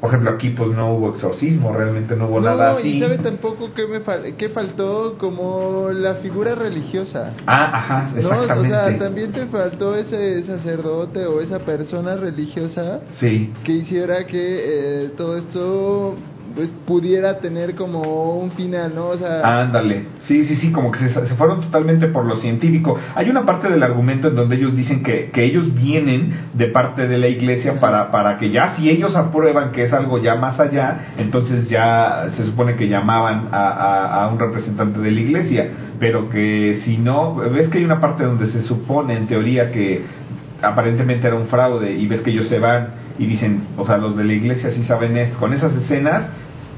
Por ejemplo, aquí pues no hubo exorcismo, realmente no hubo nada así. y sabe tampoco qué me fal qué faltó como la figura religiosa. Ah, ajá, exactamente. ¿no? O sea, también te faltó ese sacerdote o esa persona religiosa sí. que hiciera que eh, todo esto pues pudiera tener como un final, ¿no? O sea, ándale. Sí, sí, sí, como que se, se, fueron totalmente por lo científico. Hay una parte del argumento en donde ellos dicen que, que ellos vienen de parte de la iglesia para, para que ya, si ellos aprueban que es algo ya más allá, entonces ya se supone que llamaban a, a, a un representante de la iglesia. Pero que si no, ves que hay una parte donde se supone en teoría que aparentemente era un fraude y ves que ellos se van y dicen, o sea, los de la iglesia sí saben esto. Con esas escenas,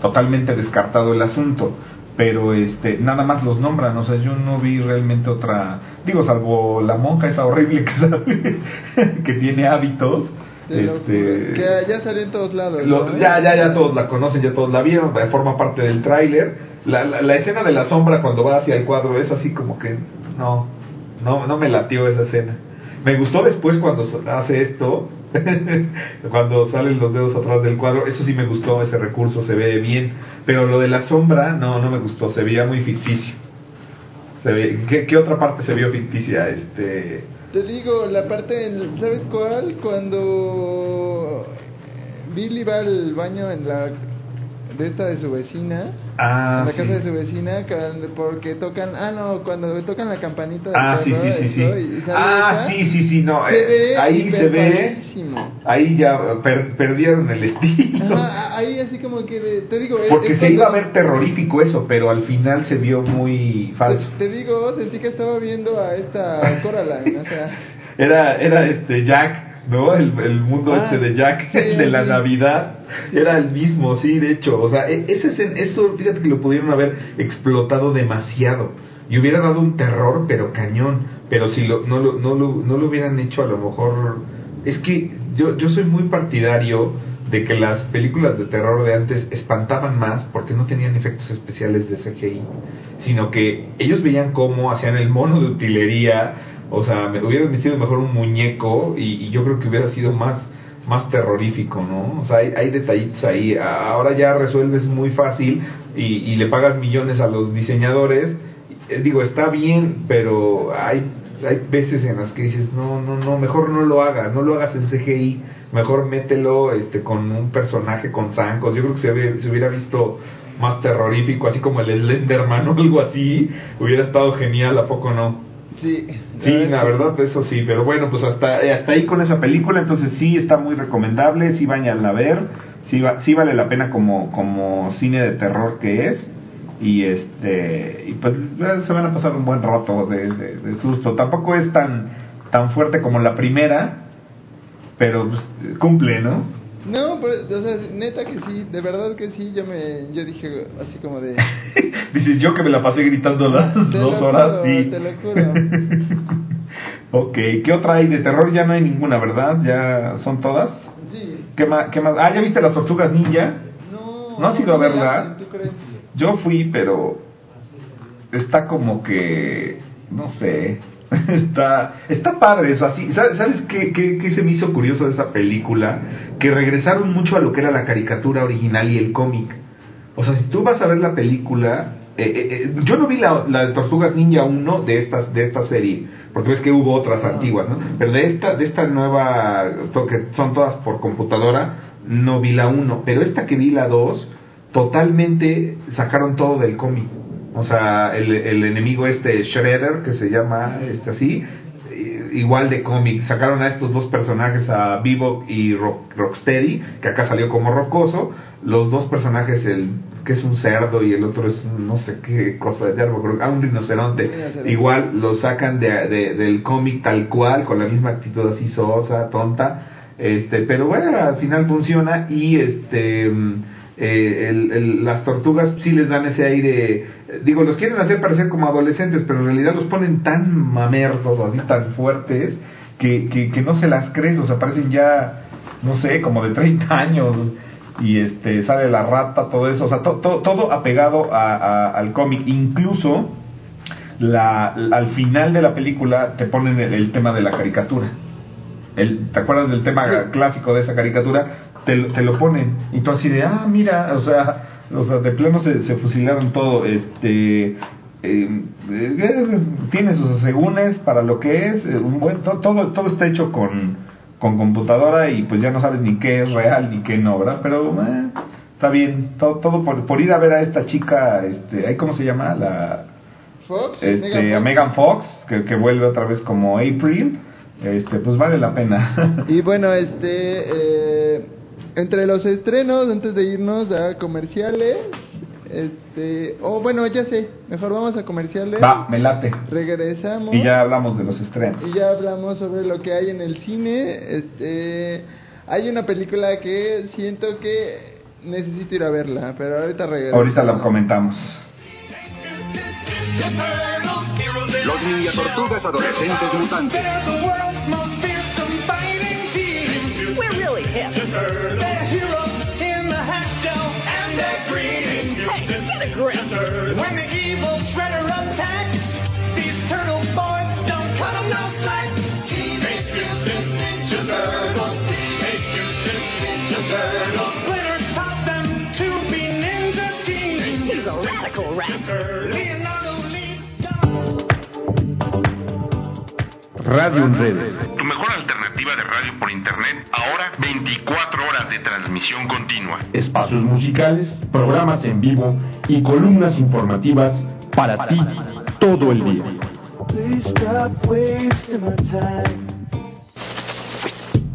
totalmente descartado el asunto. Pero este, nada más los nombran, o sea, yo no vi realmente otra, digo, salvo la monja esa horrible que *laughs* sabe, que tiene hábitos. Este, que ya salió en todos lados. Ya, ya, ya todos la conocen, ya todos la vieron, forma parte del tráiler. La, la, la, escena de la sombra cuando va hacia el cuadro es así como que no, no, no me latió esa escena. Me gustó después cuando hace esto, *laughs* cuando salen los dedos atrás del cuadro, eso sí me gustó, ese recurso se ve bien, pero lo de la sombra no, no me gustó, se veía muy ficticio. Se ve, ¿qué, ¿Qué otra parte se vio ficticia? Este... Te digo, la parte, ¿sabes cuál? Cuando Billy va al baño en la de esta de su vecina ah, en la sí. casa de su vecina porque tocan ah no cuando tocan la campanita ah sí sí sí sí. y ah esa, sí sí sí no se eh, ve ahí se ve ahí ya per, perdieron el estilo. Ajá, ahí así como que de, te digo porque es se iba a ver terrorífico eso pero al final se vio muy falso. Te, te digo sentí que estaba viendo a esta Coraline o sea. *laughs* Era era este Jack ¿no? El, el mundo ah, este de Jack, sí, el *laughs* de la sí. Navidad, era el mismo, sí, de hecho. O sea, ese, eso, fíjate que lo pudieron haber explotado demasiado. Y hubiera dado un terror, pero cañón. Pero si lo, no, lo, no, lo, no lo hubieran hecho, a lo mejor. Es que yo, yo soy muy partidario de que las películas de terror de antes espantaban más porque no tenían efectos especiales de CGI, sino que ellos veían cómo hacían el mono de utilería, o sea, me hubieran metido mejor un muñeco y, yo creo que hubiera sido más más terrorífico, ¿no? O sea, hay, detallitos ahí. Ahora ya resuelves muy fácil y, y le pagas millones a los diseñadores. Eh, digo, está bien, pero hay hay veces en las que dices, no, no, no, mejor no lo hagas, no lo hagas en CGI, mejor mételo este con un personaje con zancos. Yo creo que se, ve, se hubiera visto más terrorífico, así como el Slenderman o algo así, hubiera estado genial, ¿a poco no? Sí, sí, la verdad, eso sí, pero bueno, pues hasta, hasta ahí con esa película, entonces sí está muy recomendable, sí vayan a ver, sí, va, sí vale la pena como, como cine de terror que es, y este, y pues se van a pasar un buen rato de, de, de susto, tampoco es tan, tan fuerte como la primera, pero pues, cumple, ¿no? No, pero, o sea, neta que sí, de verdad que sí, yo me, yo dije así como de... *laughs* Dices, yo que me la pasé gritando las te dos lo horas, juro, sí. Te lo juro. *laughs* ok, ¿qué otra hay de terror? Ya no hay ninguna, ¿verdad? ¿Ya son todas? Sí. ¿Qué más? ¿Qué más? Ah, ¿ya viste las tortugas ninja? No. ¿No has ido a verla? ¿Tú crees? Yo fui, pero está como que, no sé, *laughs* está está padre eso así sabes qué, qué, qué, se me hizo curioso de esa película que regresaron mucho a lo que era la caricatura original y el cómic. O sea si tú vas a ver la película eh, eh, eh, yo no vi la, la, de Tortugas Ninja 1 de estas de esta serie porque ves que hubo otras antiguas no pero de esta de esta nueva que son todas por computadora no vi la 1 pero esta que vi la 2 totalmente sacaron todo del cómic o sea, el, el enemigo este Shredder, que se llama este así, igual de cómic. Sacaron a estos dos personajes, a Bebop y Rock, Rocksteady, que acá salió como rocoso. Los dos personajes, el que es un cerdo y el otro es no sé qué cosa de árbol, creo, ah, un rinoceronte. Igual lo sacan de, de, del cómic tal cual, con la misma actitud así sosa, tonta. Este, pero bueno, al final funciona y este eh, el- el- las tortugas sí les dan ese aire, digo, los quieren hacer parecer como adolescentes, pero en realidad los ponen tan mamertos, así tan fuertes, que, que, que no se las crees, o sea, parecen ya, no sé, como de 30 *laughs* años, y este sale la rata, todo eso, o sea, to- to- todo apegado a- a- al cómic, incluso la, al final de la película te ponen el, el tema de la caricatura. El, ¿Te acuerdas del tema clásico de esa caricatura? Te, lo- te lo ponen. Y tú así de, ah, mira, *laughs* o sea, o sea de plano se, se fusilaron todo. Este. eh, eh, tiene sus asegúnes para lo que es. eh, un buen, to- todo, todo está hecho con, con computadora y pues ya no sabes ni qué es real ni qué no, ¿verdad? Pero eh, está bien. Todo, todo por, por ir a ver a esta chica, este, ¿ahí ¿cómo se llama? La, Fox, este, Megan a Fox. Megan Fox, que, que vuelve otra vez como April, este, pues vale la pena. *laughs* Y bueno, este, eh, entre los estrenos, antes de irnos a comerciales, este, o bueno, ya sé, mejor vamos a comerciales. Va, me late. Regresamos. Y ya hablamos de los estrenos. Y ya hablamos sobre lo que hay en el cine. Este, hay una película que siento que necesito ir a verla, pero ahorita regreso. Ahorita la comentamos. Los ninja tortugas adolescentes mutantes. We're really hip. They're heroes in the half shell and they're green. Hey, get a grip. When the evil shredder attacks, these turtle boys don't cut 'em no slack. Teenage Mutant Ninja Turtles. Teenage Mutant Ninja Turtles. Splinter taught them to be ninja teens. He's a radical rapper. Leonardo leads Radio en redes. Tu mejor alternativa de radio por internet, ahora 24 horas de transmisión continua. Espacios musicales, programas en vivo y columnas informativas para ti todo el día.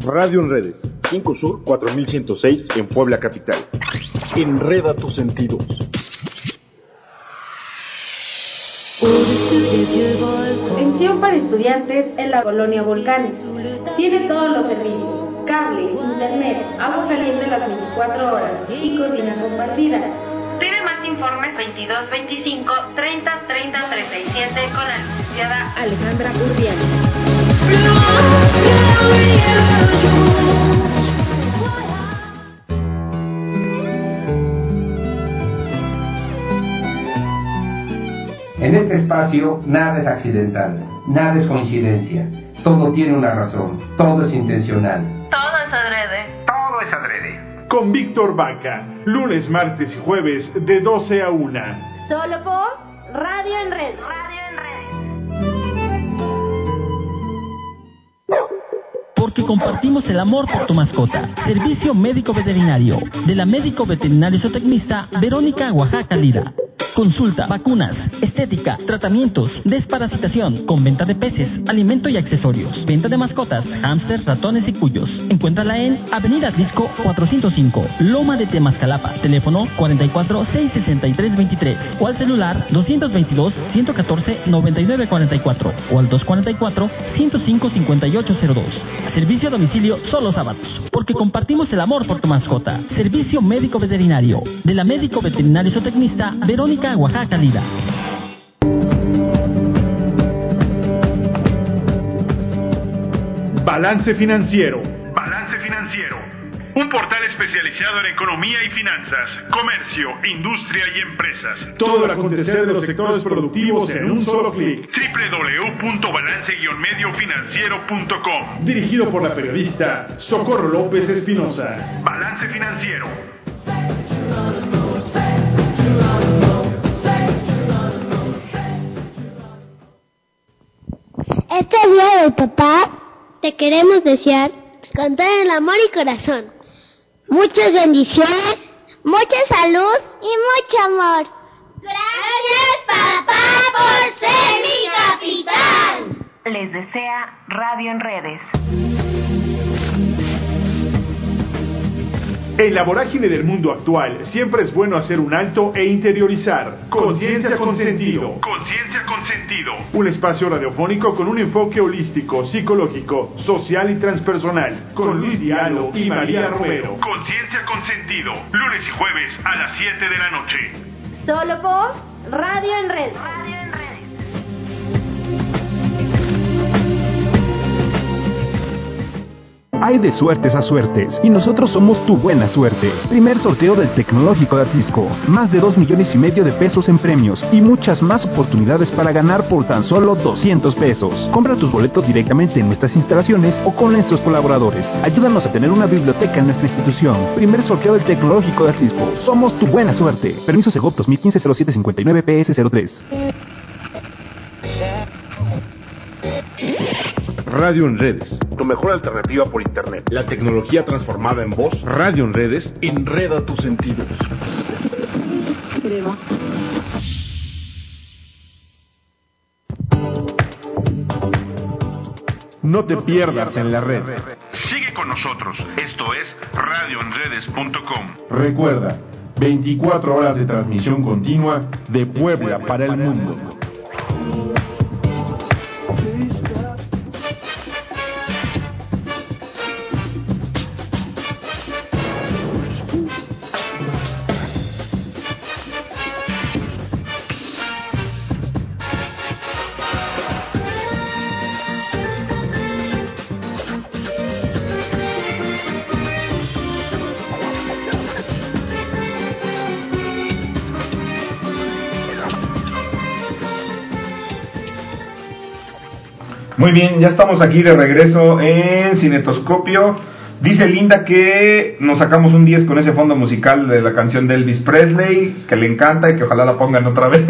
Radio en redes. 5 Sur 4106 en Puebla Capital. Enreda tus sentidos. Pensión para estudiantes en la colonia Volcanes. Tiene todos los servicios. Cable, internet, agua caliente las 24 horas y cocina compartida. Pide más informes 22 25 30 30 37 con la licenciada Alejandra Urdiano. En este espacio nada es accidental, nada es coincidencia, todo tiene una razón, todo es intencional. Todo es adrede. Todo es adrede. Con Víctor Vaca, lunes, martes y jueves de 12 a 1. Solo por Radio en Red. Radio en Porque compartimos el amor por tu mascota. Servicio médico veterinario. De la médico veterinario zootecnista Verónica Oaxaca Lira. Consulta, vacunas, estética, tratamientos, desparasitación, con venta de peces, alimento y accesorios. Venta de mascotas, hámsters, ratones y cuyos. Encuéntrala en Avenida Atlisco 405, Loma de Temascalapa. Teléfono 44 663 23 o al celular 222 114 99 44 o al 244 105 5802. Servicio a domicilio solo sábados, porque compartimos el amor por tu mascota. Servicio médico veterinario de la médico veterinario zootecnista Verónica Oaxaca Lira. Balance Financiero. Balance Financiero. Un portal especializado en economía y finanzas, comercio, industria y empresas. Todo el acontecer de los sectores productivos en un solo clic. www.balance-mediofinanciero.com. Dirigido por la periodista Socorro López Espinosa. Balance Financiero. Este día del papá te queremos desear con todo el amor y corazón. Muchas bendiciones, mucha salud y mucho amor. Gracias papá por ser mi capitán. Les desea Radio en Redes. En la vorágine del mundo actual, siempre es bueno hacer un alto e interiorizar. Conciencia con sentido. Conciencia con sentido. Un espacio radiofónico con un enfoque holístico, psicológico, social y transpersonal. Con Luis Diallo y María Romero. Conciencia con sentido. Lunes y jueves a las 7 de la noche. Solo por Radio en Red. Radio en Red. Hay de suertes a suertes y nosotros somos tu buena suerte. Primer sorteo del Tecnológico de Atisco. Más de 2 millones y medio de pesos en premios y muchas más oportunidades para ganar por tan solo 200 pesos. Compra tus boletos directamente en nuestras instalaciones o con nuestros colaboradores. Ayúdanos a tener una biblioteca en nuestra institución. Primer sorteo del Tecnológico de Atisco. Somos tu buena suerte. Permiso Segov 2015-0759 PS03. Radio en redes. Tu mejor alternativa por internet. La tecnología transformada en voz. Radio en redes. Enreda tus sentidos. No te pierdas en la red. Sigue con nosotros. Esto es radioenredes.com. Recuerda, 24 horas de transmisión continua de Puebla para el mundo. Bien, ya estamos aquí de regreso en Cinetoscopio. Dice Linda que nos sacamos un 10 con ese fondo musical de la canción de Elvis Presley, que le encanta y que ojalá la pongan otra *laughs* vez.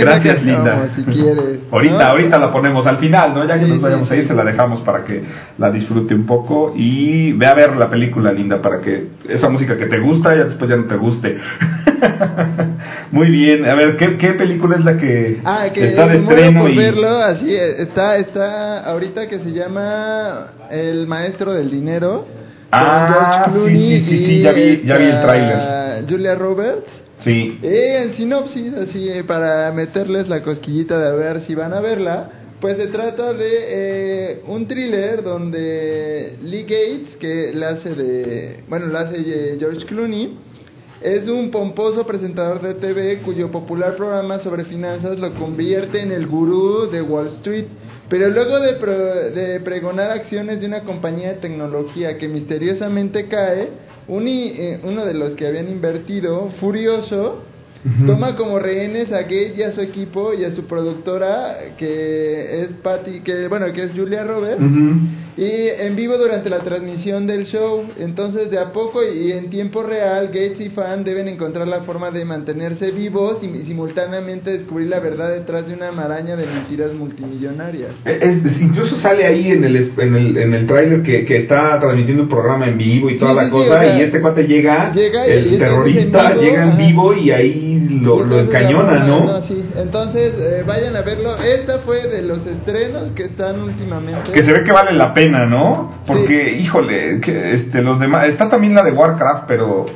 Gracias, Linda. si quieres. *laughs* Ahorita, ¿no? ahorita la ponemos al final, ¿no? Ya que Sí, nos vayamos sí, a ir, sí. se la dejamos para que la disfrute un poco y ve a ver la película, Linda, para que esa música que te gusta ya después ya no te guste. *laughs* *laughs* Muy bien, a ver, ¿qué, qué película es la que, Ah, que está de estreno? y... verlo, así eh, está, está ahorita que se llama El Maestro del Dinero. con Ah, George Clooney sí, sí, sí, ya vi- ya vi el tráiler. Julia Roberts. Sí. Eh, en sinopsis, así eh, para meterles la cosquillita de a ver si van a verla, pues se trata de eh, un thriller donde Lee Gates, que la hace de, bueno, la hace eh, George Clooney, es un pomposo presentador de TV cuyo popular programa sobre finanzas lo convierte en el gurú de Wall Street. Pero luego de, pro- de pregonar acciones de una compañía de tecnología que misteriosamente cae, un eh, uno de los que habían invertido, furioso, toma como rehenes a Gates y a su equipo y a su productora, que es Patty, que bueno, que es Julia Roberts. Y en vivo durante la transmisión del show, entonces de a poco y en tiempo real, Gates y Fan deben encontrar la forma de mantenerse vivos y simultáneamente descubrir la verdad detrás de una maraña de mentiras multimillonarias. Es- es- incluso sale ahí en el en el, en el tráiler que, que está transmitiendo un programa en vivo y toda Sí, la sí, cosa o sea, y este cuate llega, el entonces terrorista en vivo, llega en ajá. vivo y ahí lo, lo encañona, la- ¿no? sí. Entonces, eh, vayan a verlo. Esta fue de los estrenos que están últimamente. Que se ve que vale la pena, ¿no? Porque, híjole, que este, los demás, está también la de Warcraft, pero...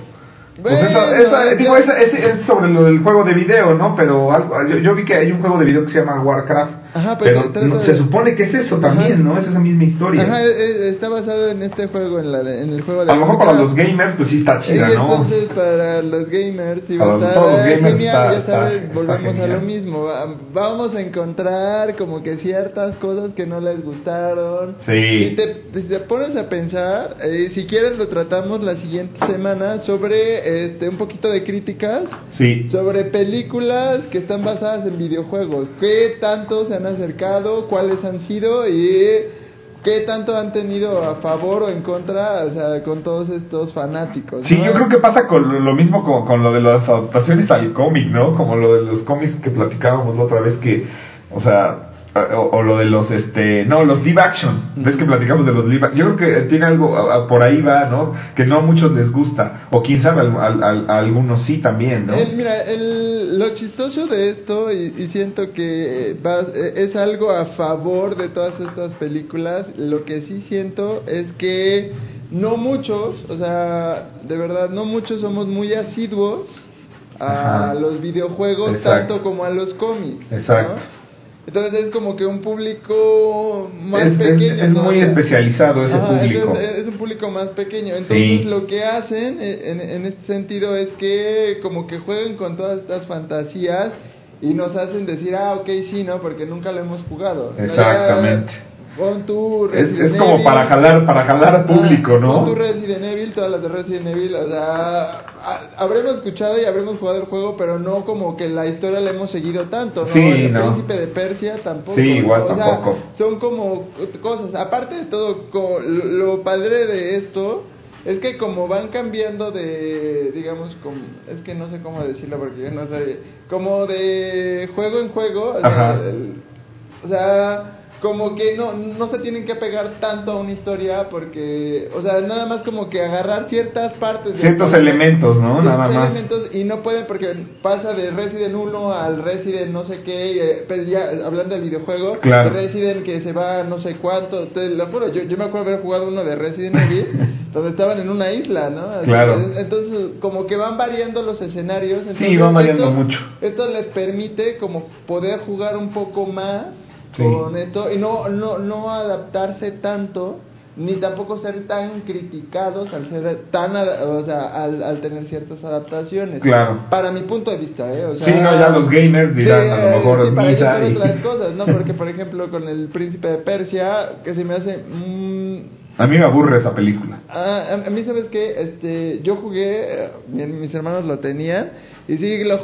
Pues Bueno, esa, esa- ya- digo, esa- es sobre lo del juego de video, ¿no? Pero algo, yo, yo vi que hay un juego de video que se llama Warcraft. Ajá, pero pero no- de- se supone que es eso también, Ajá. ¿no? Es esa misma historia. Ajá, eh, eh, está basado en este juego, en, la de- en el juego de A lo mejor para los gamers, pues sí está chida, ¿no? entonces para los gamers sí va a estar todos los gamers genial, está- ya sabes, está volvemos a lo mismo. Va- Vamos a encontrar como que ciertas cosas que no les gustaron. Sí. Si te, si te pones a pensar, eh, si quieres lo tratamos la siguiente semana sobre este un poquito de críticas Sí. sobre películas que están basadas en videojuegos. ¿Qué tanto se han acercado? ¿Cuáles han sido? Y qué tanto han tenido a favor o en contra, o sea, con todos estos fanáticos. Sí, yo creo que pasa con lo, lo mismo con, con lo de las adaptaciones al cómic, ¿no? Como lo de los cómics que platicábamos la otra vez que, o sea, o, o lo de los, este, no, los live action. ¿Ves que platicamos de los live action? Yo creo que tiene algo, a- a- por ahí va, ¿no? Que no a muchos les gusta. O quién sabe, a algunos sí también, ¿no? El- mira, el- lo chistoso de esto, y, y siento que va- eh, es algo a favor de todas estas películas, lo que sí siento es que no muchos, o sea, de verdad, no muchos somos muy asiduos a Ajá. los videojuegos Exacto. tanto como a los cómics. Exacto. ¿no? Entonces es como que un público más Es- pequeño. es ¿no? muy especializado ese Ajá, público. es un público más pequeño. Entonces Sí. lo que hacen eh, en, en este sentido es que como que juegan con todas estas fantasías y nos hacen decir, ah, ok, sí, ¿no? Porque nunca lo hemos jugado. Ya, Pon tu Es, Resident es como Evil. para jalar, para jalar público, Ah, Pon tu ¿no? Resident Evil, todas las de Resident Evil, o sea, ha- habremos escuchado y habremos jugado el juego, pero no como que la historia la hemos seguido tanto, ¿no? Sí, el no. Príncipe de Persia tampoco. Sí, igual ¿no? O sea, tampoco. son como cosas, aparte de todo, lo, padre de esto es que como van cambiando de, digamos, como, es que no sé cómo decirlo porque yo no sé, como de juego en juego, o sea, el- o sea, como que no, no se tienen que pegar tanto a una historia porque, o sea, nada más como que agarrar ciertas partes. Ciertos elementos, ¿no? Nada más. elementos, y no pueden porque pasa de Resident 1 al Resident no sé qué, eh, pero ya hablando del videojuego, Claro. de Resident que se va no sé cuánto, te lo juro, yo, yo me acuerdo haber jugado uno de Resident Evil *laughs* donde estaban en una isla, ¿no? Así, Claro. Entonces, como que van variando los escenarios. Sí, van variando esto- mucho. Esto les permite como poder jugar un poco más Sí. con esto y no, no, no adaptarse tanto ni tampoco ser tan criticados al ser tan o sea al, al tener ciertas adaptaciones Claro. para mi punto de vista eh o sea, Sí, no, ya los gamers dirán a lo mejor sí, para misa y- otras *laughs* cosas no porque por ejemplo con el príncipe de Persia que se me hace mm, A mí me aburre esa película. Ah, a, a mí sabes que este yo jugué eh, mi- mis hermanos lo tenían y sí lo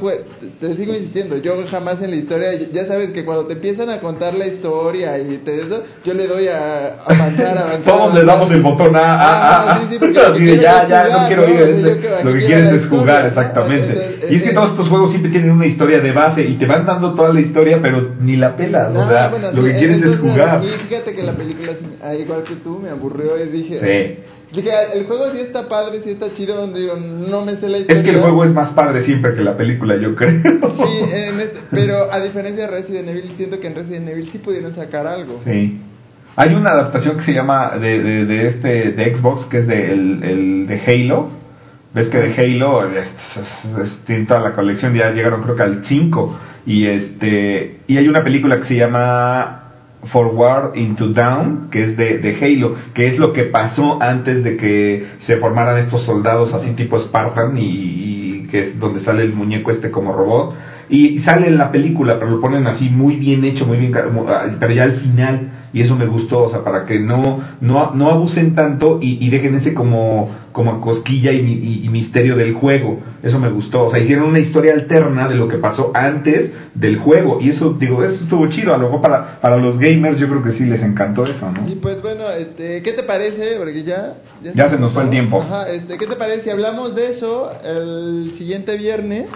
te, sigo insistiendo yo jamás en la historia ya sabes que cuando te empiezan a contar la historia y te eso yo le doy a avanzar *laughs* avanzar Todos le avanzar. damos el botón A, A, A, Ah, sí, sí, *laughs* quiero ya, ya, no jugar, quiero ¿no? ir. O sea, ese- yo que- aquí lo que quiero quieres es jugar, historia, ¿no? exactamente. Entonces, y es que eh, todos estos juegos siempre tienen una historia de base y te van dando toda la historia, pero ni la pelas. o Ah, sea, bueno, lo que quieres es jugar. Y fíjate que la película, ah, igual que tú, me aburrió y dije... Sí. Dije, el juego sí está padre, sí está chido, donde digo, no me sé la historia. Es que el juego es más padre siempre que la película, yo creo. Sí, en este- pero a diferencia de Resident Evil, siento que en Resident Evil sí pudieron sacar algo. Sí. Hay una adaptación que se llama de, de, de este de Xbox que es de el, el de Halo. Ves que de Halo es, es- es- tiene toda la colección, ya llegaron creo que al 5 y este y hay una película que se llama Forward into Down, que es de, de Halo, que es lo que pasó antes de que se formaran estos soldados así tipo Spartan y, y que es donde sale el muñeco este como robot. Y, sale en la película, pero lo ponen así muy bien hecho, muy bien, ah, pero ya al final, y eso me gustó, o sea, para que no, no, no abusen tanto y, y dejen ese como, como cosquilla y, y- y misterio del juego, eso me gustó, o sea, hicieron una historia alterna de lo que pasó antes del juego, y eso, digo, eso estuvo chido, a lo mejor para, para los gamers yo creo que sí les encantó eso, ¿no? Y pues bueno, este, ¿qué te parece? Porque ya... Ya se nos fue el tiempo. Ajá, este, ¿qué te parece si hablamos de eso el siguiente viernes?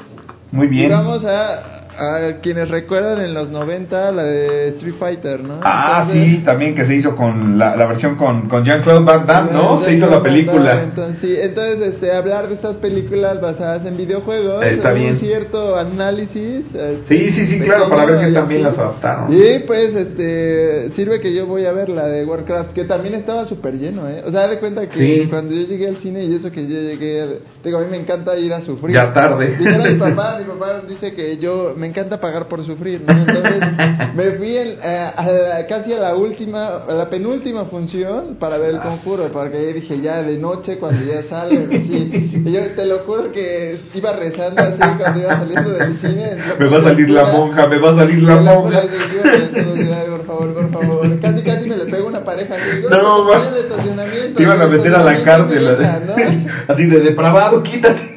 Muy bien. Y vamos a, a quienes recuerdan en los 90 la de Street Fighter, ¿no? Ah, Entonces- sí, también que se hizo con la, la versión con, con Jean-Claude Van Damme, ¿no? Se hizo la película. Entonces, sí, entonces este, hablar de estas películas basadas en videojuegos, Está un bien. cierto análisis. este, Sí, sí, sí, claro, para ver que también las adaptaron. Y pues este sirve que yo voy a ver la de Warcraft, que también estaba súper lleno, ¿eh? O sea, de cuenta que Sí. cuando yo llegué al cine y eso que yo llegué, digo, a mí me encanta ir a sufrir. Ya tarde. Mi *laughs* papá, mi papá dice que yo me encanta pagar por sufrir, ¿no? Entonces *laughs* me fui en- a- a la- casi a la última, a la penúltima función para ver el conjuro, porque dije ya de noche cuando ya sale, sí. Y yo te lo juro que iba rezando así cuando iba saliendo del cine. *laughs* Me va a salir la monja, me va a salir la juro, monja. así, iba rezando así, "Ay, por favor, por favor. Casi, casi me le pego una pareja. digo, No, "Oye, va. acompaña al estacionamiento. Te iban a meter a la cárcel. ¿no? *laughs* Así de depravado, quítate.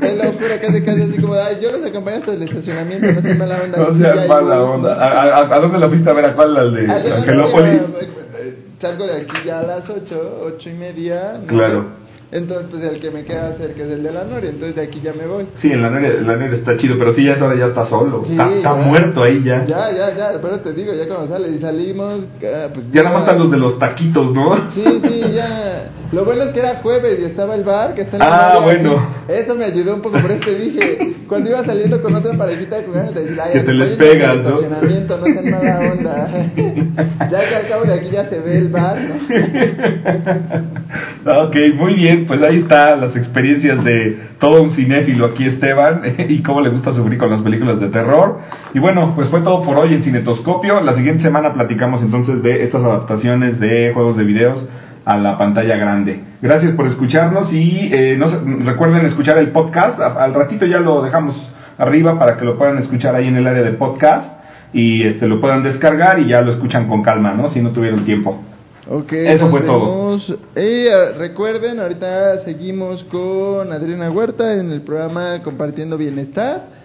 Te lo juro, casi, casi yo los acompañé hasta el estacionamiento, no sé mala onda. *laughs* No seas mala onda. ¿A, a, a dónde la fuiste a ver? ¿A cuál? ¿Al de no Angelópolis? sabía, eh, Salgo de aquí ya a las 8, 8 y media. Claro. Entonces, pues el que me queda cerca es el de la Noria, entonces de aquí ya me voy. Sí, en la Noria, la Noria está chido, pero sí, ya es hora, ya está solo. Sí, está está ya. muerto ahí ya. Ya, ya, ya, pero te digo, ya cuando sale y salimos, pues Ya nada más están los de los taquitos, ¿no? Sí, sí, ya. Lo bueno es que era jueves y estaba el bar que está en la Ah, bueno. Eso me ayudó un poco, por eso te dije, cuando iba saliendo con otra parejita de jugar, te decía, ay, Que te les pegas, ¿no? estacionamiento, no sean mala onda. *laughs* ya que al cabo de aquí ya se ve el bar, ¿no? *laughs* Ok, muy bien, pues ahí está las experiencias de todo un cinéfilo aquí Esteban *laughs* y cómo le gusta sufrir con las películas de terror. Y bueno, pues fue todo por hoy en Cinetoscopio. La siguiente semana platicamos entonces de estas adaptaciones de juegos de videos a la pantalla grande. Gracias por escucharnos y eh, no recuerden escuchar el podcast. Al ratito ya lo dejamos arriba para que lo puedan escuchar ahí en el área de podcast y este lo puedan descargar y ya lo escuchan con calma, ¿no? Si no tuvieron tiempo. Ok, Eso fue todo. vemos. Eh, recuerden, ahorita seguimos con Adriana Huerta en el programa Compartiendo Bienestar.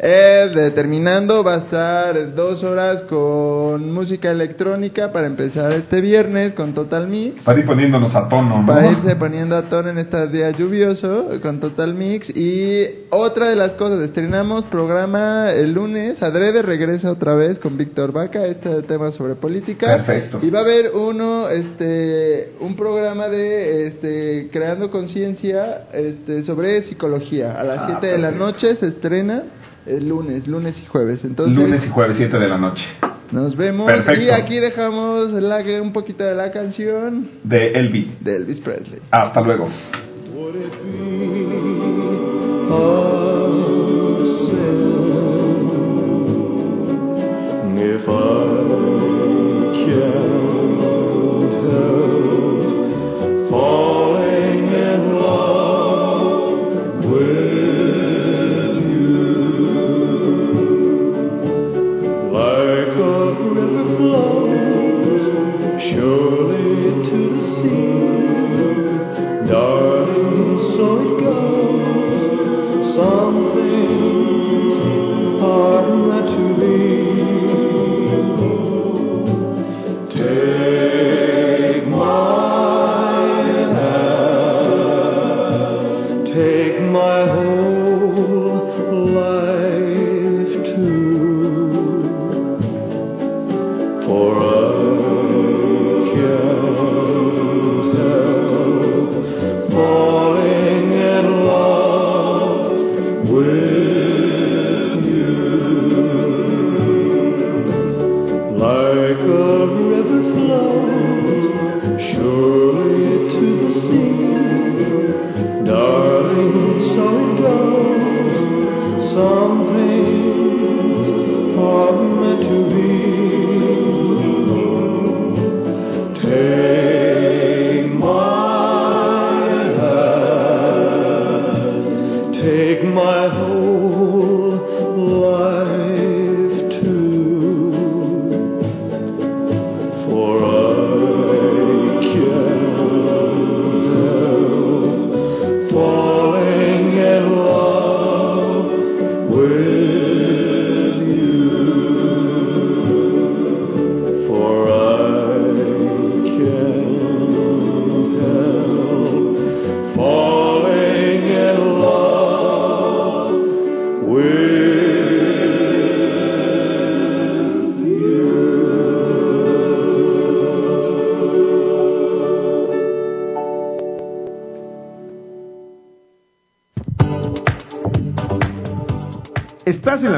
Eh, de- terminando, va a estar dos horas con música electrónica para empezar este viernes con Total Mix. Para ir poniéndonos a tono, ¿no? Para irse poniendo a tono en estos días lluviosos con Total Mix. Y otra de las cosas, estrenamos programa el lunes. Adrede regresa otra vez con Víctor Vaca, este tema sobre política. Perfecto. Y va a haber uno, este, un programa de este, creando conciencia este, sobre psicología. A las Ah, 7 de la noche se estrena el lunes, lunes y jueves. Entonces, Lunes y jueves, 7 de la noche. nos vemos. Perfecto. Y aquí dejamos la, un poquito de la canción De Elvis. de Elvis Presley. Hasta luego.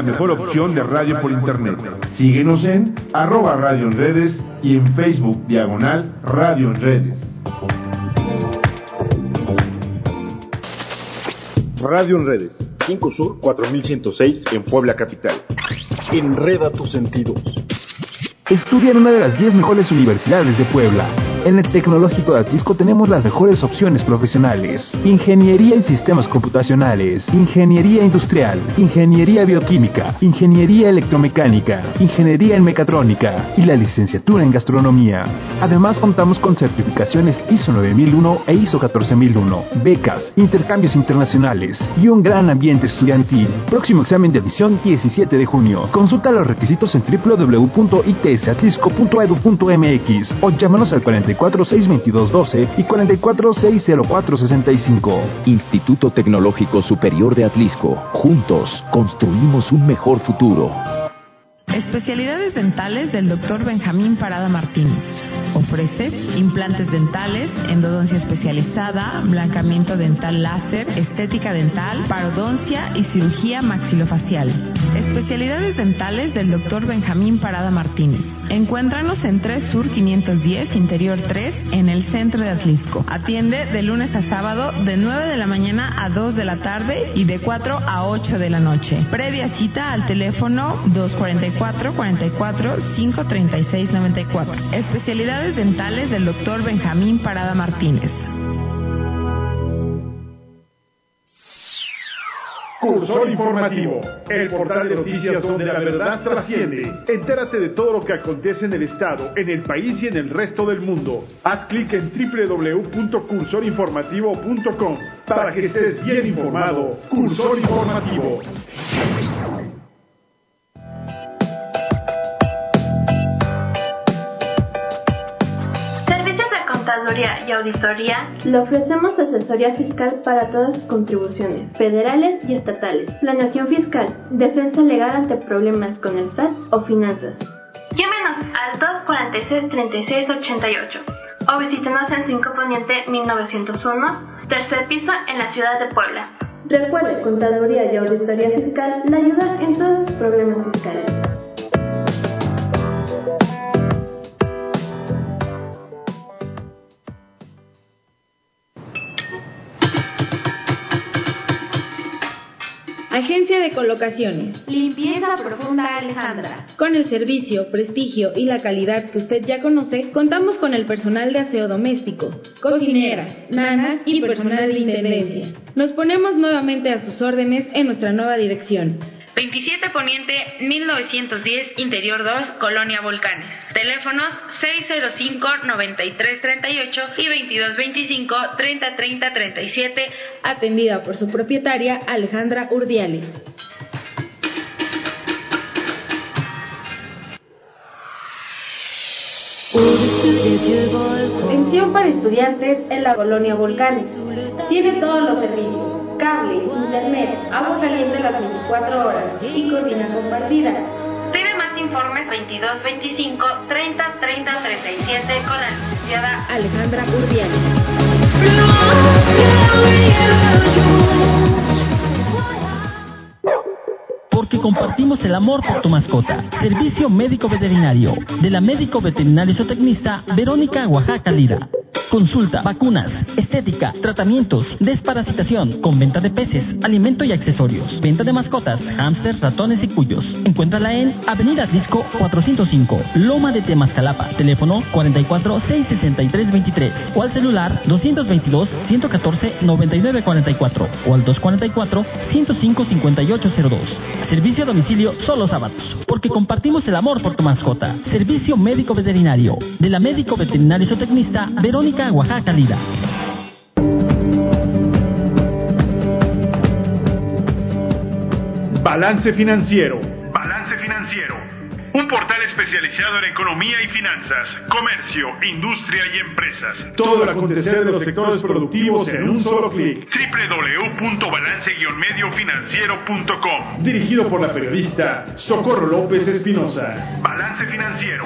La mejor opción de radio por internet. Síguenos en arroba radio en redes y en Facebook diagonal radio en redes. Radio en redes. 5 Sur 4106 en Puebla Capital. Enreda tus sentidos. Estudia en una de las 10 mejores universidades de Puebla. En el Tecnológico de Atisco tenemos las mejores opciones profesionales. Ingeniería en sistemas computacionales, ingeniería industrial, ingeniería bioquímica, ingeniería electromecánica, ingeniería en mecatrónica y la licenciatura en gastronomía. Además contamos con certificaciones ISO 9001 e ISO 14001, becas, intercambios internacionales y un gran ambiente estudiantil. Próximo examen de admisión 17 de junio. Consulta los requisitos en www.itsatlisco.edu.mx o llámanos al 44 622 12 y 44 604 65. Instituto Tecnológico Superior de Atlisco. Juntos construimos un mejor futuro. Especialidades dentales del Dr. Benjamín Parada Martínez. Ofreces implantes dentales, endodoncia especializada, blancamiento dental láser, estética dental, parodoncia y cirugía maxilofacial. Especialidades dentales del Dr. Benjamín Parada Martínez. Encuéntranos en 3 Sur 510, Interior 3, en el centro de Atlisco. Atiende de lunes a sábado de 9 de la mañana a 2 de la tarde y de 4 a 8 de la noche. Previa cita al teléfono 244 44 536 94. Especialidades dentales del Dr. Benjamín Parada Martínez. Cursor Informativo, el portal de noticias donde la verdad trasciende. Entérate de todo lo que acontece en el Estado, en el país y en el resto del mundo. Haz clic en www.cursorinformativo.com para que estés bien informado. Cursor Informativo. Contaduría y auditoría le ofrecemos asesoría fiscal para todas sus contribuciones, federales y estatales, planeación fiscal, defensa legal ante problemas con el SAT o finanzas. Llámenos al 246-3688 o visítenos en 5 Poniente 1901, tercer piso en la ciudad de Puebla. Recuerde, Contaduría y Auditoría Fiscal le ayuda en todos sus problemas fiscales. Agencia de Colocaciones. Limpieza profunda Alejandra. Con el servicio, prestigio y la calidad que usted ya conoce, contamos con el personal de aseo doméstico, cocineras, nanas y personal de intendencia. Nos ponemos nuevamente a sus órdenes en nuestra nueva dirección. 27 Poniente 1910 Interior 2 Colonia Volcanes. Teléfonos 605-9338 y 2225-303037. Atendida por su propietaria Alejandra Urdiales. Pensión para estudiantes en la colonia Volcanes. Tiene todos los servicios: cable, internet, agua caliente las 24 horas y cocina compartida. Pide más informes 2225 30 30 37 con la licenciada Alejandra Urdiales. Porque compartimos el amor por tu mascota. Servicio médico veterinario. De la médico veterinaria zootecnista Verónica Oaxaca Lira. Consulta, vacunas, estética, tratamientos, desparasitación, con venta de peces, alimento y accesorios. Venta de mascotas, hámsters, ratones y cuyos. Encuéntrala en Avenida Atlisco 405, Loma de Temascalapa. Teléfono 44 663 23 o al celular 222 114 99 44 o al 244 105 5802. Servicio a domicilio solo sábados. Porque compartimos el amor por tu mascota. Servicio médico veterinario. De la médico veterinaria zootecnista Verónica Oaxaca Lira. Balance Financiero. Balance Financiero. Un portal especializado en economía y finanzas, comercio, industria y empresas. Todo el acontecer de los sectores productivos en un solo clic. www.balance-mediofinanciero.com. Dirigido por la periodista Socorro López Espinosa. Balance Financiero.